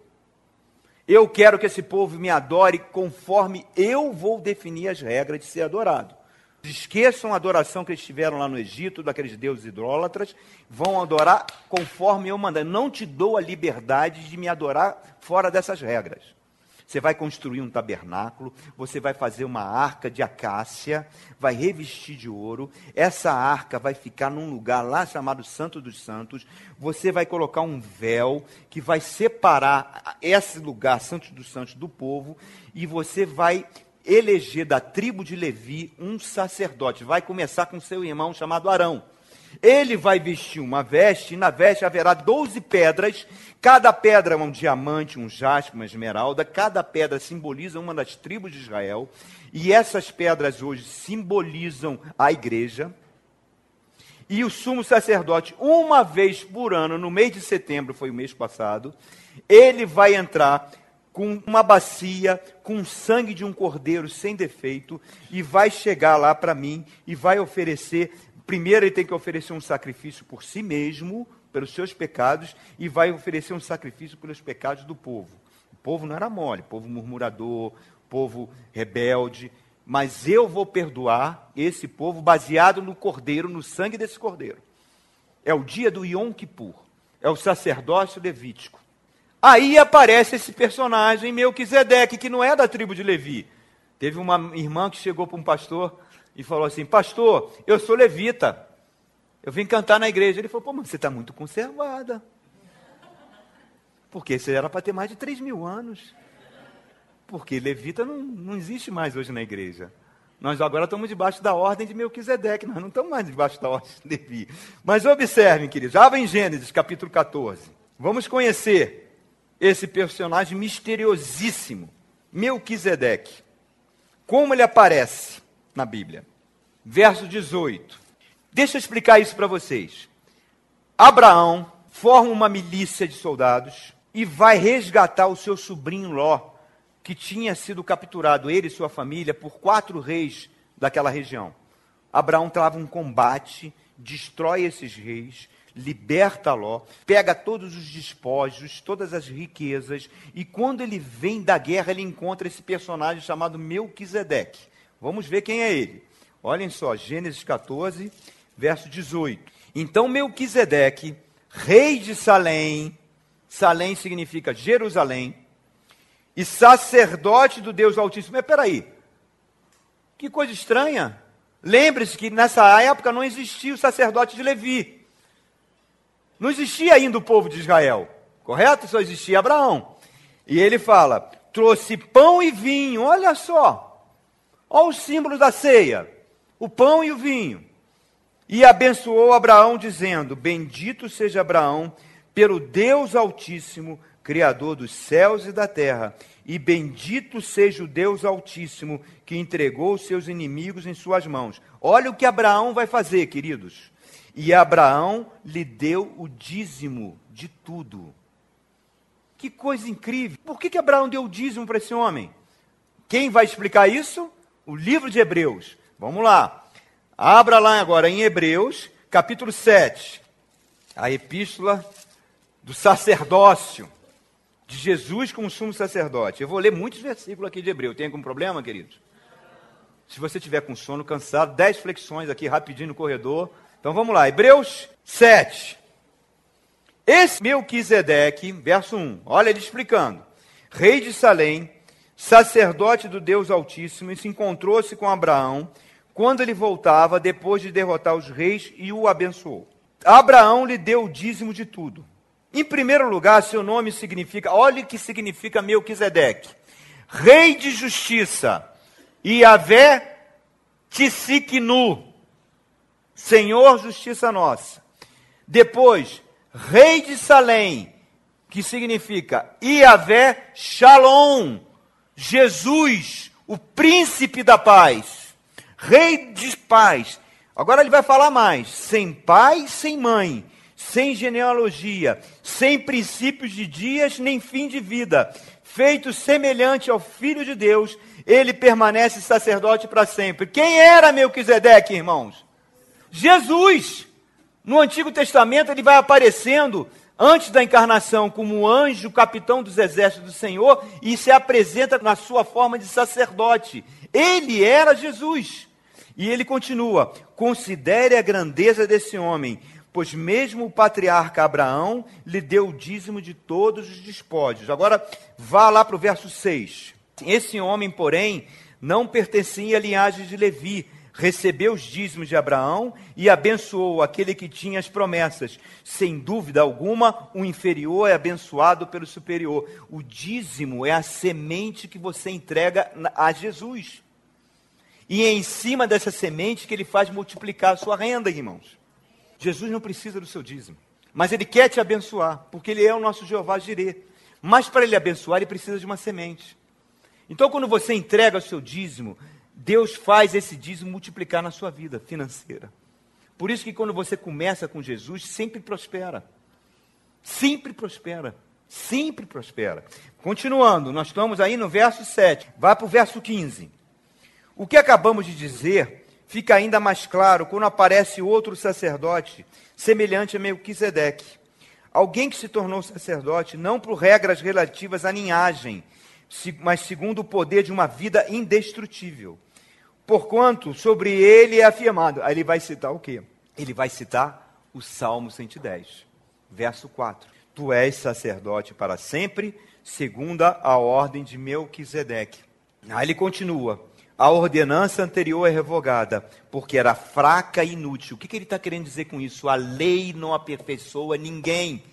Eu quero que esse povo me adore conforme eu vou definir as regras de ser adorado. Esqueçam a adoração que eles tiveram lá no Egito, daqueles deuses idólatras, vão adorar conforme eu mandar. Não te dou a liberdade de me adorar fora dessas regras. Você vai construir um tabernáculo, você vai fazer uma arca de acácia, vai revestir de ouro. Essa arca vai ficar num lugar lá chamado Santo dos Santos. Você vai colocar um véu que vai separar esse lugar, Santo dos Santos, do povo. E você vai eleger da tribo de Levi um sacerdote. Vai começar com seu irmão chamado Arão. Ele vai vestir uma veste, e na veste haverá doze pedras, cada pedra é um diamante, um jaspe, uma esmeralda, cada pedra simboliza uma das tribos de Israel, e essas pedras hoje simbolizam a igreja. E o sumo sacerdote, uma vez por ano, no mês de setembro, foi o mês passado, ele vai entrar com uma bacia, com sangue de um cordeiro sem defeito, e vai chegar lá para mim e vai oferecer primeiro ele tem que oferecer um sacrifício por si mesmo, pelos seus pecados, e vai oferecer um sacrifício pelos pecados do povo. O povo não era mole, povo murmurador, povo rebelde, mas eu vou perdoar esse povo baseado no cordeiro, no sangue desse cordeiro. É o dia do Yom Kippur, é o sacerdócio levítico. Aí aparece esse personagem Melquisedeque, que não é da tribo de Levi. Teve uma irmã que chegou para um pastor e falou assim: Pastor, eu sou levita. Eu vim cantar na igreja. Ele falou: Pô, mas você está muito conservada. Porque você era para ter mais de 3 mil anos. Porque levita não, não existe mais hoje na igreja. Nós agora estamos debaixo da ordem de Melquisedeque, nós não estamos mais debaixo da ordem de Levi. Mas observem, queridos, já vem Gênesis capítulo 14. Vamos conhecer esse personagem misteriosíssimo, Melquisedeque. Como ele aparece? Na Bíblia. Verso 18. Deixa eu explicar isso para vocês. Abraão forma uma milícia de soldados e vai resgatar o seu sobrinho Ló, que tinha sido capturado, ele e sua família, por quatro reis daquela região. Abraão trava um combate, destrói esses reis, liberta Ló, pega todos os despojos, todas as riquezas, e quando ele vem da guerra, ele encontra esse personagem chamado Melquisedeque. Vamos ver quem é ele. Olhem só, Gênesis 14, verso 18. Então Melquisedeque, rei de Salém, Salém significa Jerusalém, e sacerdote do Deus Altíssimo. Mas peraí, que coisa estranha. Lembre-se que nessa época não existia o sacerdote de Levi. Não existia ainda o povo de Israel, correto? Só existia Abraão. E ele fala: trouxe pão e vinho, olha só. Olha o símbolo da ceia: o pão e o vinho. E abençoou Abraão, dizendo: Bendito seja Abraão pelo Deus Altíssimo, Criador dos céus e da terra. E bendito seja o Deus Altíssimo, que entregou os seus inimigos em suas mãos. Olha o que Abraão vai fazer, queridos. e Abraão lhe deu o dízimo de tudo. Que coisa incrível! Por que, que Abraão deu o dízimo para esse homem? Quem vai explicar isso? O livro de Hebreus. Vamos lá. Abra lá agora em Hebreus, capítulo 7. A epístola do sacerdócio de Jesus como sumo sacerdote. Eu vou ler muitos versículos aqui de Hebreu. Tem algum problema, queridos? Se você tiver com sono, cansado, dez flexões aqui rapidinho no corredor. Então vamos lá, Hebreus 7. Esse Melquisedeque, verso 1, olha ele explicando. Rei de Salém, sacerdote do Deus Altíssimo, e se encontrou-se com Abraão quando ele voltava depois de derrotar os reis e o abençoou. Abraão lhe deu o dízimo de tudo. Em primeiro lugar, seu nome significa, olhe que significa Melquisedeque, rei de justiça, e Yahvé Tissiknu, Senhor justiça nossa. Depois, rei de Salém, que significa Iavé Shalom, Jesus, o príncipe da paz, rei de paz. Agora ele vai falar mais: sem pai, sem mãe, sem genealogia, sem princípios de dias nem fim de vida, feito semelhante ao Filho de Deus, ele permanece sacerdote para sempre. Quem era Melquisedeque, irmãos? Jesus. No Antigo Testamento ele vai aparecendo antes da encarnação como anjo, capitão dos exércitos do Senhor, e se apresenta na sua forma de sacerdote. Ele era Jesus. E ele continua: considere a grandeza desse homem, pois mesmo o patriarca Abraão lhe deu o dízimo de todos os despojos. Agora, vá lá para o verso 6. Esse homem, porém, não pertencia à linhagem de Levi, recebeu os dízimos de Abraão e abençoou aquele que tinha as promessas. Sem dúvida alguma, o inferior é abençoado pelo superior. O dízimo é a semente que você entrega a Jesus. E é em cima dessa semente que ele faz multiplicar a sua renda, irmãos. Jesus não precisa do seu dízimo, mas ele quer te abençoar, porque ele é o nosso Jeová Jirê. Mas para ele abençoar, ele precisa de uma semente. Então, quando você entrega o seu dízimo, Deus faz esse dízimo multiplicar na sua vida financeira. Por isso que quando você começa com Jesus, sempre prospera. Sempre prospera. Sempre prospera. Continuando, nós estamos aí no verso 7. Vai para o verso 15. O que acabamos de dizer fica ainda mais claro quando aparece outro sacerdote, semelhante a Melquisedeque. Alguém que se tornou sacerdote não por regras relativas à linhagem, mas segundo o poder de uma vida indestrutível. Porquanto sobre ele é afirmado. Aí ele vai citar o quê? Ele vai citar o Salmo 110, verso 4. Tu és sacerdote para sempre, segundo a ordem de Melquisedeque. Aí ele continua. A ordenança anterior é revogada, porque era fraca e inútil. O que, que ele está querendo dizer com isso? A lei não aperfeiçoa ninguém.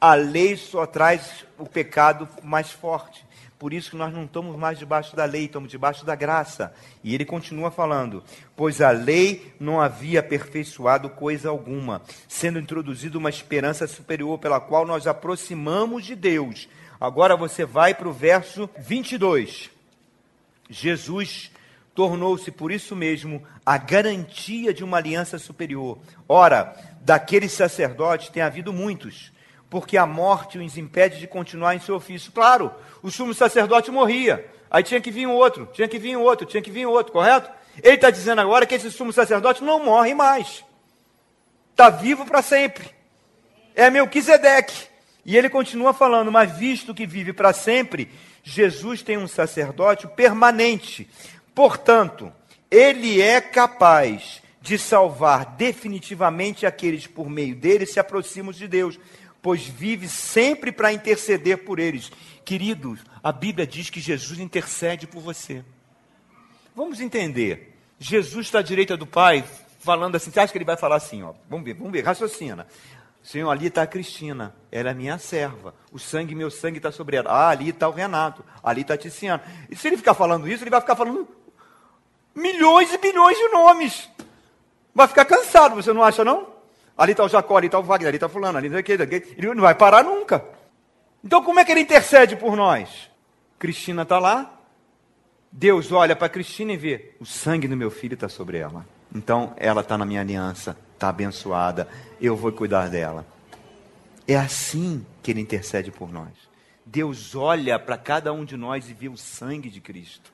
A lei só traz o pecado mais forte. Por isso que nós não estamos mais debaixo da lei, estamos debaixo da graça. E ele continua falando: Pois a lei não havia aperfeiçoado coisa alguma, sendo introduzida uma esperança superior pela qual nós aproximamos de Deus. Agora você vai para o verso 22. Jesus tornou-se por isso mesmo a garantia de uma aliança superior. Ora, daqueles sacerdotes tem havido muitos porque a morte os impede de continuar em seu ofício. Claro, o sumo sacerdote morria, aí tinha que vir um outro, tinha que vir um outro, tinha que vir um outro, correto? Ele está dizendo agora que esse sumo sacerdote não morre mais, está vivo para sempre. É Melquisedeque. E ele continua falando, mas visto que vive para sempre, Jesus tem um sacerdote permanente. Portanto, ele é capaz de salvar definitivamente aqueles por meio dele se aproximam de Deus pois vive sempre para interceder por eles. Queridos, a Bíblia diz que Jesus intercede por você. Vamos entender. Jesus está à direita do Pai, falando assim. Você acha que ele vai falar assim? Ó? Vamos ver, vamos ver, raciocina. Senhor, ali está a Cristina, ela é minha serva. O sangue, meu sangue está sobre ela. Ah, ali está o Renato, ali está a Tiziana. E se ele ficar falando isso, ele vai ficar falando milhões e bilhões de nomes. Vai ficar cansado, você não acha, não? Ali está o Jacó, ali está o Wagner, ali está fulano, ali está aquele. Ele não vai parar nunca. Então como é que ele intercede por nós? Cristina está lá, Deus olha para Cristina e vê, o sangue do meu filho está sobre ela. Então ela está na minha aliança. está abençoada, eu vou cuidar dela. É assim que ele intercede por nós. Deus olha para cada um de nós e vê o sangue de Cristo.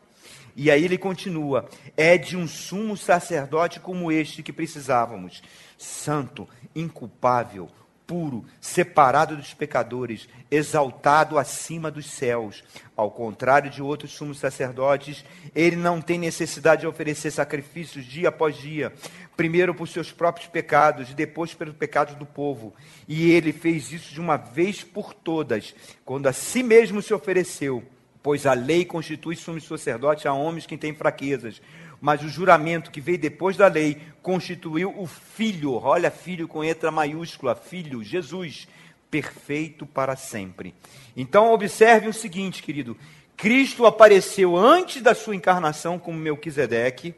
E aí ele continua: é de um sumo sacerdote como este que precisávamos, santo, inculpável, puro, separado dos pecadores, exaltado acima dos céus. Ao contrário de outros sumos sacerdotes, ele não tem necessidade de oferecer sacrifícios dia após dia, primeiro por seus próprios pecados e depois pelos pecados do povo. E ele fez isso de uma vez por todas, quando a si mesmo se ofereceu, pois a lei constitui sumo sacerdote a homens que têm fraquezas mas o juramento que veio depois da lei constituiu o Filho, olha, Filho com letra maiúscula, Filho, Jesus, perfeito para sempre. Então, observe o seguinte, querido: Cristo apareceu antes da sua encarnação como Melquisedeque.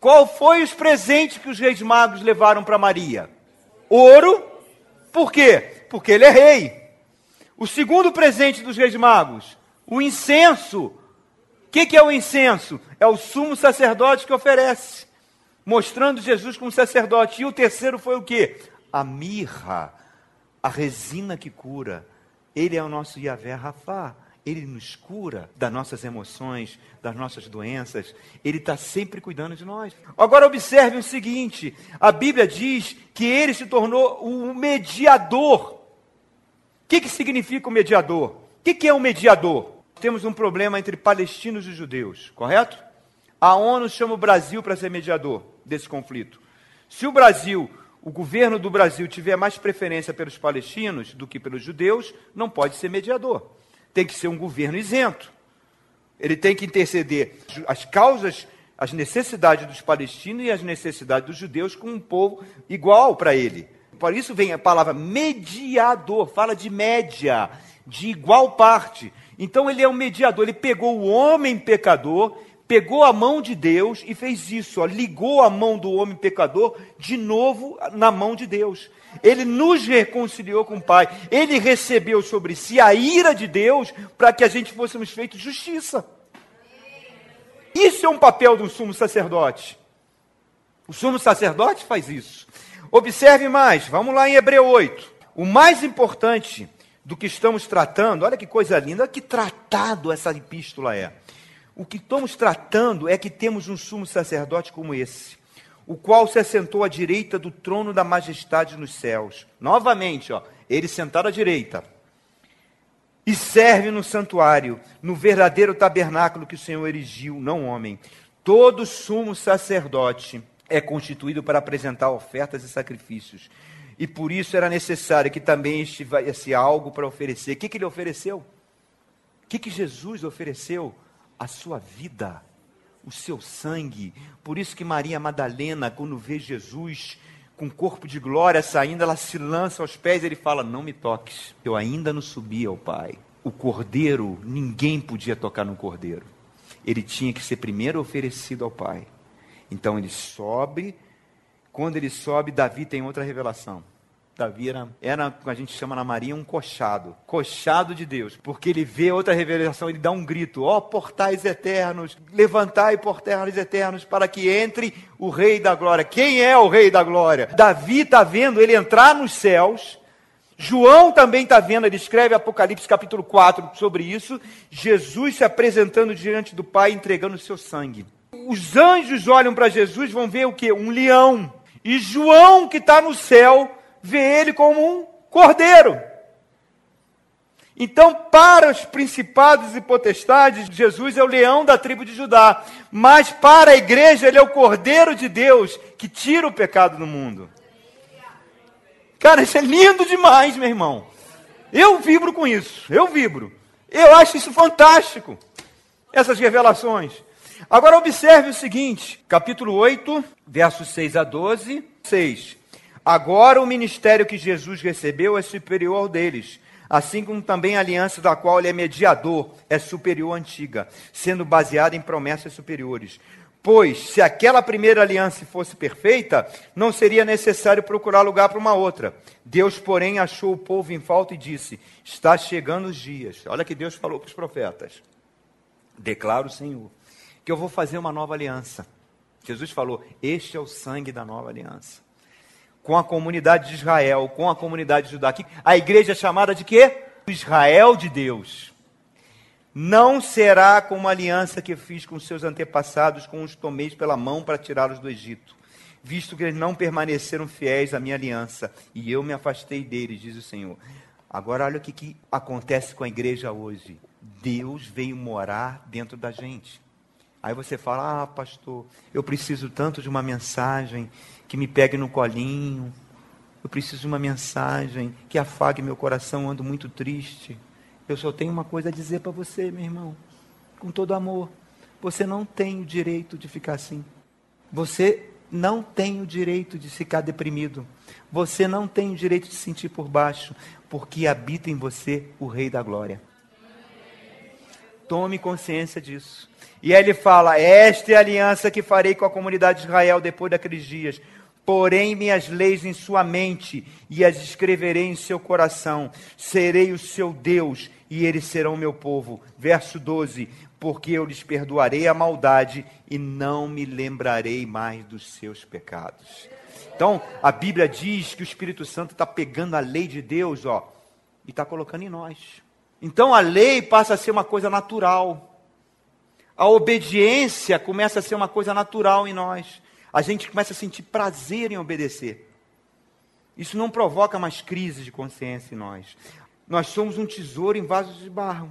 Qual foi os presentes que os reis magos levaram para Maria? Ouro. Por quê? Porque ele é rei. O segundo presente dos reis magos, o incenso. O que, que é o incenso? É o sumo sacerdote que oferece, mostrando Jesus como sacerdote. E o terceiro foi o que? A mirra, a resina que cura. Ele é o nosso Yahvé Rafá. Ele nos cura das nossas emoções, das nossas doenças. Ele está sempre cuidando de nós. Agora observe o seguinte: a Bíblia diz que ele se tornou o mediador. O que, que significa o mediador? O que, que é o mediador? Temos um problema entre palestinos e judeus, correto? A ONU chama o Brasil para ser mediador desse conflito. Se o Brasil, o governo do Brasil, tiver mais preferência pelos palestinos do que pelos judeus, não pode ser mediador. Tem que ser um governo isento. Ele tem que interceder as causas, as necessidades dos palestinos e as necessidades dos judeus com um povo igual para ele. Por isso vem a palavra mediador, fala de média, de igual parte. Então ele é um mediador, ele pegou o homem pecador, pegou a mão de Deus e fez isso, ó, ligou a mão do homem pecador de novo na mão de Deus. Ele nos reconciliou com o Pai. Ele recebeu sobre si a ira de Deus para que a gente fôssemos feitos justiça. Isso é um papel do sumo sacerdote. O sumo sacerdote faz isso. Observe mais, vamos lá em Hebreu 8. O mais importante do que estamos tratando, olha que coisa linda, que tratado essa epístola é. O que estamos tratando é que temos um sumo sacerdote como esse, o qual se assentou à direita do trono da majestade nos céus. Novamente, ó, ele sentado à direita. E serve no santuário, no verdadeiro tabernáculo que o Senhor erigiu, não homem. Todo sumo sacerdote é constituído para apresentar ofertas e sacrifícios e por isso era necessário que também estivesse algo para oferecer. O que, que ele ofereceu? O que, que Jesus ofereceu? A sua vida, o seu sangue. Por isso que Maria Madalena, quando vê Jesus com corpo de glória saindo, ela se lança aos pés e ele fala: Não me toques, eu ainda não subi ao Pai. O cordeiro, ninguém podia tocar no cordeiro. Ele tinha que ser primeiro oferecido ao Pai. Então ele sobe quando ele sobe, Davi tem outra revelação. Davi era, era, a gente chama na Maria, um coxado. Coxado de Deus. Porque ele vê outra revelação, ele dá um grito: Ó oh, portais eternos, levantai portais eternos, para que entre o Rei da Glória. Quem é o Rei da Glória? Davi está vendo ele entrar nos céus. João também está vendo, ele escreve Apocalipse capítulo 4 sobre isso. Jesus se apresentando diante do Pai, entregando o seu sangue. Os anjos olham para Jesus, vão ver o que? Um leão e João, que está no céu, vê ele como um cordeiro. Então, para os principados e potestades, Jesus é o leão da tribo de Judá. Mas para a igreja, ele é o cordeiro de Deus que tira o pecado do mundo. Cara, isso é lindo demais, meu irmão. Eu vibro com isso. Eu vibro. Eu acho isso fantástico. Essas revelações. Agora observe o seguinte, capítulo 8, versos 6 a 12, 6. Agora o ministério que Jesus recebeu é superior ao deles, assim como também a aliança da qual ele é mediador é superior à antiga, sendo baseada em promessas superiores. Pois, se aquela primeira aliança fosse perfeita, não seria necessário procurar lugar para uma outra. Deus, porém, achou o povo em falta e disse: Está chegando os dias. Olha que Deus falou para os profetas. Declara o Senhor que eu vou fazer uma nova aliança. Jesus falou: Este é o sangue da nova aliança. Com a comunidade de Israel, com a comunidade judaica. A igreja é chamada de quê? Israel de Deus. Não será como a aliança que fiz com seus antepassados, com os tomei pela mão para tirá-los do Egito, visto que eles não permaneceram fiéis à minha aliança, e eu me afastei deles, diz o Senhor. Agora olha o que, que acontece com a igreja hoje. Deus veio morar dentro da gente. Aí você fala: Ah, pastor, eu preciso tanto de uma mensagem que me pegue no colinho. Eu preciso de uma mensagem que afague meu coração, ando muito triste. Eu só tenho uma coisa a dizer para você, meu irmão, com todo amor. Você não tem o direito de ficar assim. Você não tem o direito de ficar deprimido. Você não tem o direito de se sentir por baixo, porque habita em você o Rei da Glória. Tome consciência disso. E aí ele fala: Esta é a aliança que farei com a comunidade de Israel depois daqueles dias. Porém, minhas leis em sua mente e as escreverei em seu coração. Serei o seu Deus e eles serão meu povo. Verso 12: Porque eu lhes perdoarei a maldade e não me lembrarei mais dos seus pecados. Então, a Bíblia diz que o Espírito Santo está pegando a lei de Deus, ó, e está colocando em nós. Então a lei passa a ser uma coisa natural. A obediência começa a ser uma coisa natural em nós. A gente começa a sentir prazer em obedecer. Isso não provoca mais crises de consciência em nós. Nós somos um tesouro em vasos de barro.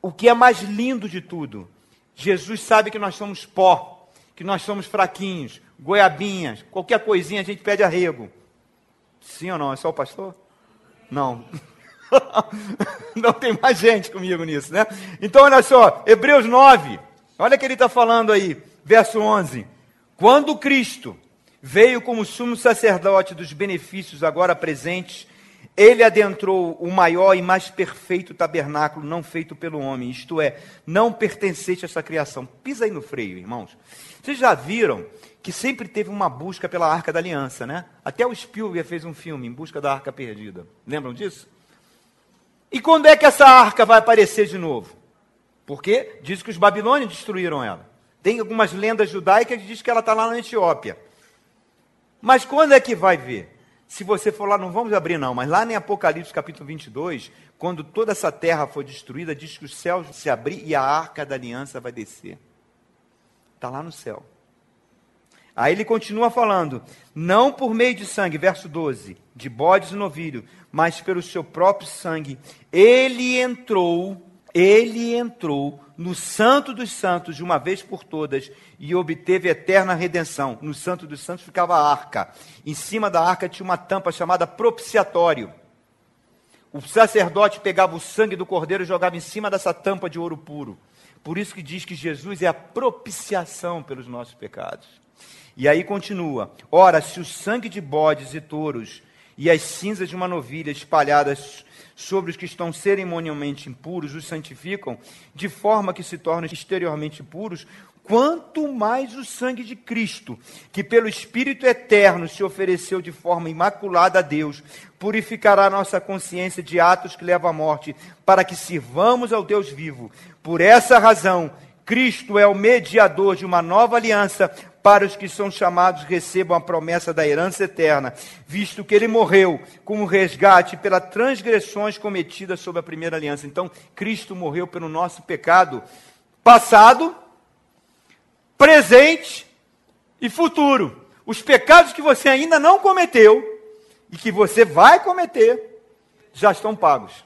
O que é mais lindo de tudo, Jesus sabe que nós somos pó, que nós somos fraquinhos, goiabinhas, qualquer coisinha a gente pede arrego. Sim ou não? É só o pastor? Não. <laughs> Não tem mais gente comigo nisso, né? Então, olha só, Hebreus 9, olha que ele está falando aí, verso 11. Quando Cristo veio como sumo sacerdote dos benefícios agora presentes, ele adentrou o maior e mais perfeito tabernáculo não feito pelo homem, isto é, não pertencente a essa criação. Pisa aí no freio, irmãos. Vocês já viram que sempre teve uma busca pela Arca da Aliança, né? Até o Spielberg fez um filme, Em Busca da Arca Perdida. Lembram disso? E quando é que essa arca vai aparecer de novo? Porque diz que os babilônios destruíram ela. Tem algumas lendas judaicas que diz que ela está lá na Etiópia. Mas quando é que vai ver? Se você for lá, não vamos abrir não, mas lá em Apocalipse capítulo 22, quando toda essa terra foi destruída, diz que os céus se abrir e a arca da aliança vai descer. Está lá no céu. Aí ele continua falando: não por meio de sangue, verso 12, de bodes e novilho, mas pelo seu próprio sangue. Ele entrou, ele entrou no Santo dos Santos de uma vez por todas e obteve eterna redenção. No Santo dos Santos ficava a arca. Em cima da arca tinha uma tampa chamada propiciatório. O sacerdote pegava o sangue do cordeiro e jogava em cima dessa tampa de ouro puro. Por isso que diz que Jesus é a propiciação pelos nossos pecados. E aí continua: Ora, se o sangue de bodes e touros e as cinzas de uma novilha espalhadas sobre os que estão cerimonialmente impuros os santificam, de forma que se tornem exteriormente puros, quanto mais o sangue de Cristo, que pelo Espírito eterno se ofereceu de forma imaculada a Deus, purificará nossa consciência de atos que levam à morte, para que sirvamos ao Deus vivo. Por essa razão, Cristo é o mediador de uma nova aliança para os que são chamados recebam a promessa da herança eterna, visto que ele morreu como resgate pelas transgressões cometidas sob a primeira aliança. Então, Cristo morreu pelo nosso pecado passado, presente e futuro. Os pecados que você ainda não cometeu e que você vai cometer já estão pagos.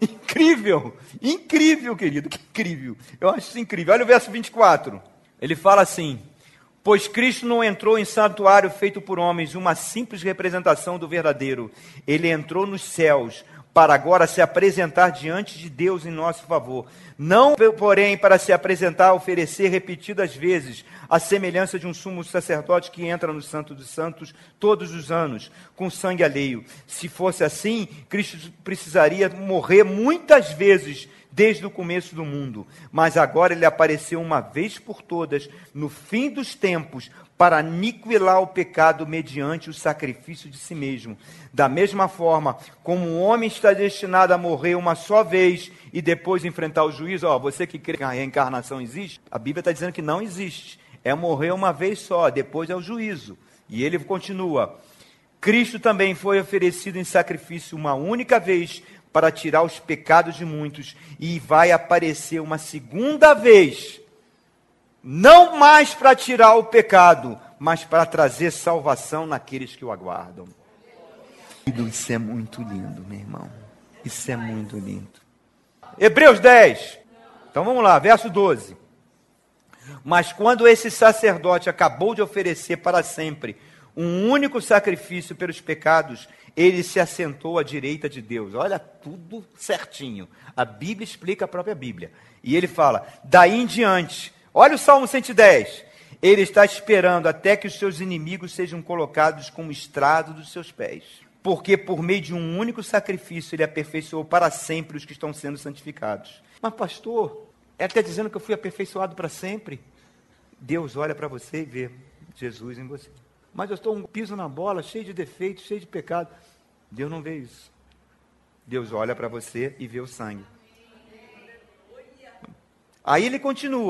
Incrível, incrível, querido, que incrível. Eu acho isso incrível. Olha o verso 24. Ele fala assim: Pois Cristo não entrou em santuário feito por homens, uma simples representação do verdadeiro. Ele entrou nos céus para agora se apresentar diante de Deus em nosso favor. Não, porém, para se apresentar, oferecer repetidas vezes, a semelhança de um sumo sacerdote que entra no Santo dos Santos todos os anos, com sangue alheio. Se fosse assim, Cristo precisaria morrer muitas vezes desde o começo do mundo, mas agora ele apareceu uma vez por todas, no fim dos tempos, para aniquilar o pecado mediante o sacrifício de si mesmo. Da mesma forma, como o homem está destinado a morrer uma só vez e depois enfrentar o juízo, ó, você que crê que a reencarnação existe, a Bíblia está dizendo que não existe. É morrer uma vez só, depois é o juízo. E ele continua: Cristo também foi oferecido em sacrifício uma única vez para tirar os pecados de muitos, e vai aparecer uma segunda vez, não mais para tirar o pecado, mas para trazer salvação naqueles que o aguardam. Isso é muito lindo, meu irmão. Isso é muito lindo. Hebreus 10. Então vamos lá, verso 12. Mas quando esse sacerdote acabou de oferecer para sempre um único sacrifício pelos pecados, ele se assentou à direita de Deus. Olha tudo certinho. A Bíblia explica a própria Bíblia. E ele fala: daí em diante, olha o Salmo 110. Ele está esperando até que os seus inimigos sejam colocados como estrado dos seus pés. Porque por meio de um único sacrifício ele aperfeiçoou para sempre os que estão sendo santificados. Mas, pastor, é até dizendo que eu fui aperfeiçoado para sempre. Deus olha para você e vê Jesus em você. Mas eu estou um piso na bola, cheio de defeitos, cheio de pecado. Deus não vê isso. Deus olha para você e vê o sangue. Aí ele continua.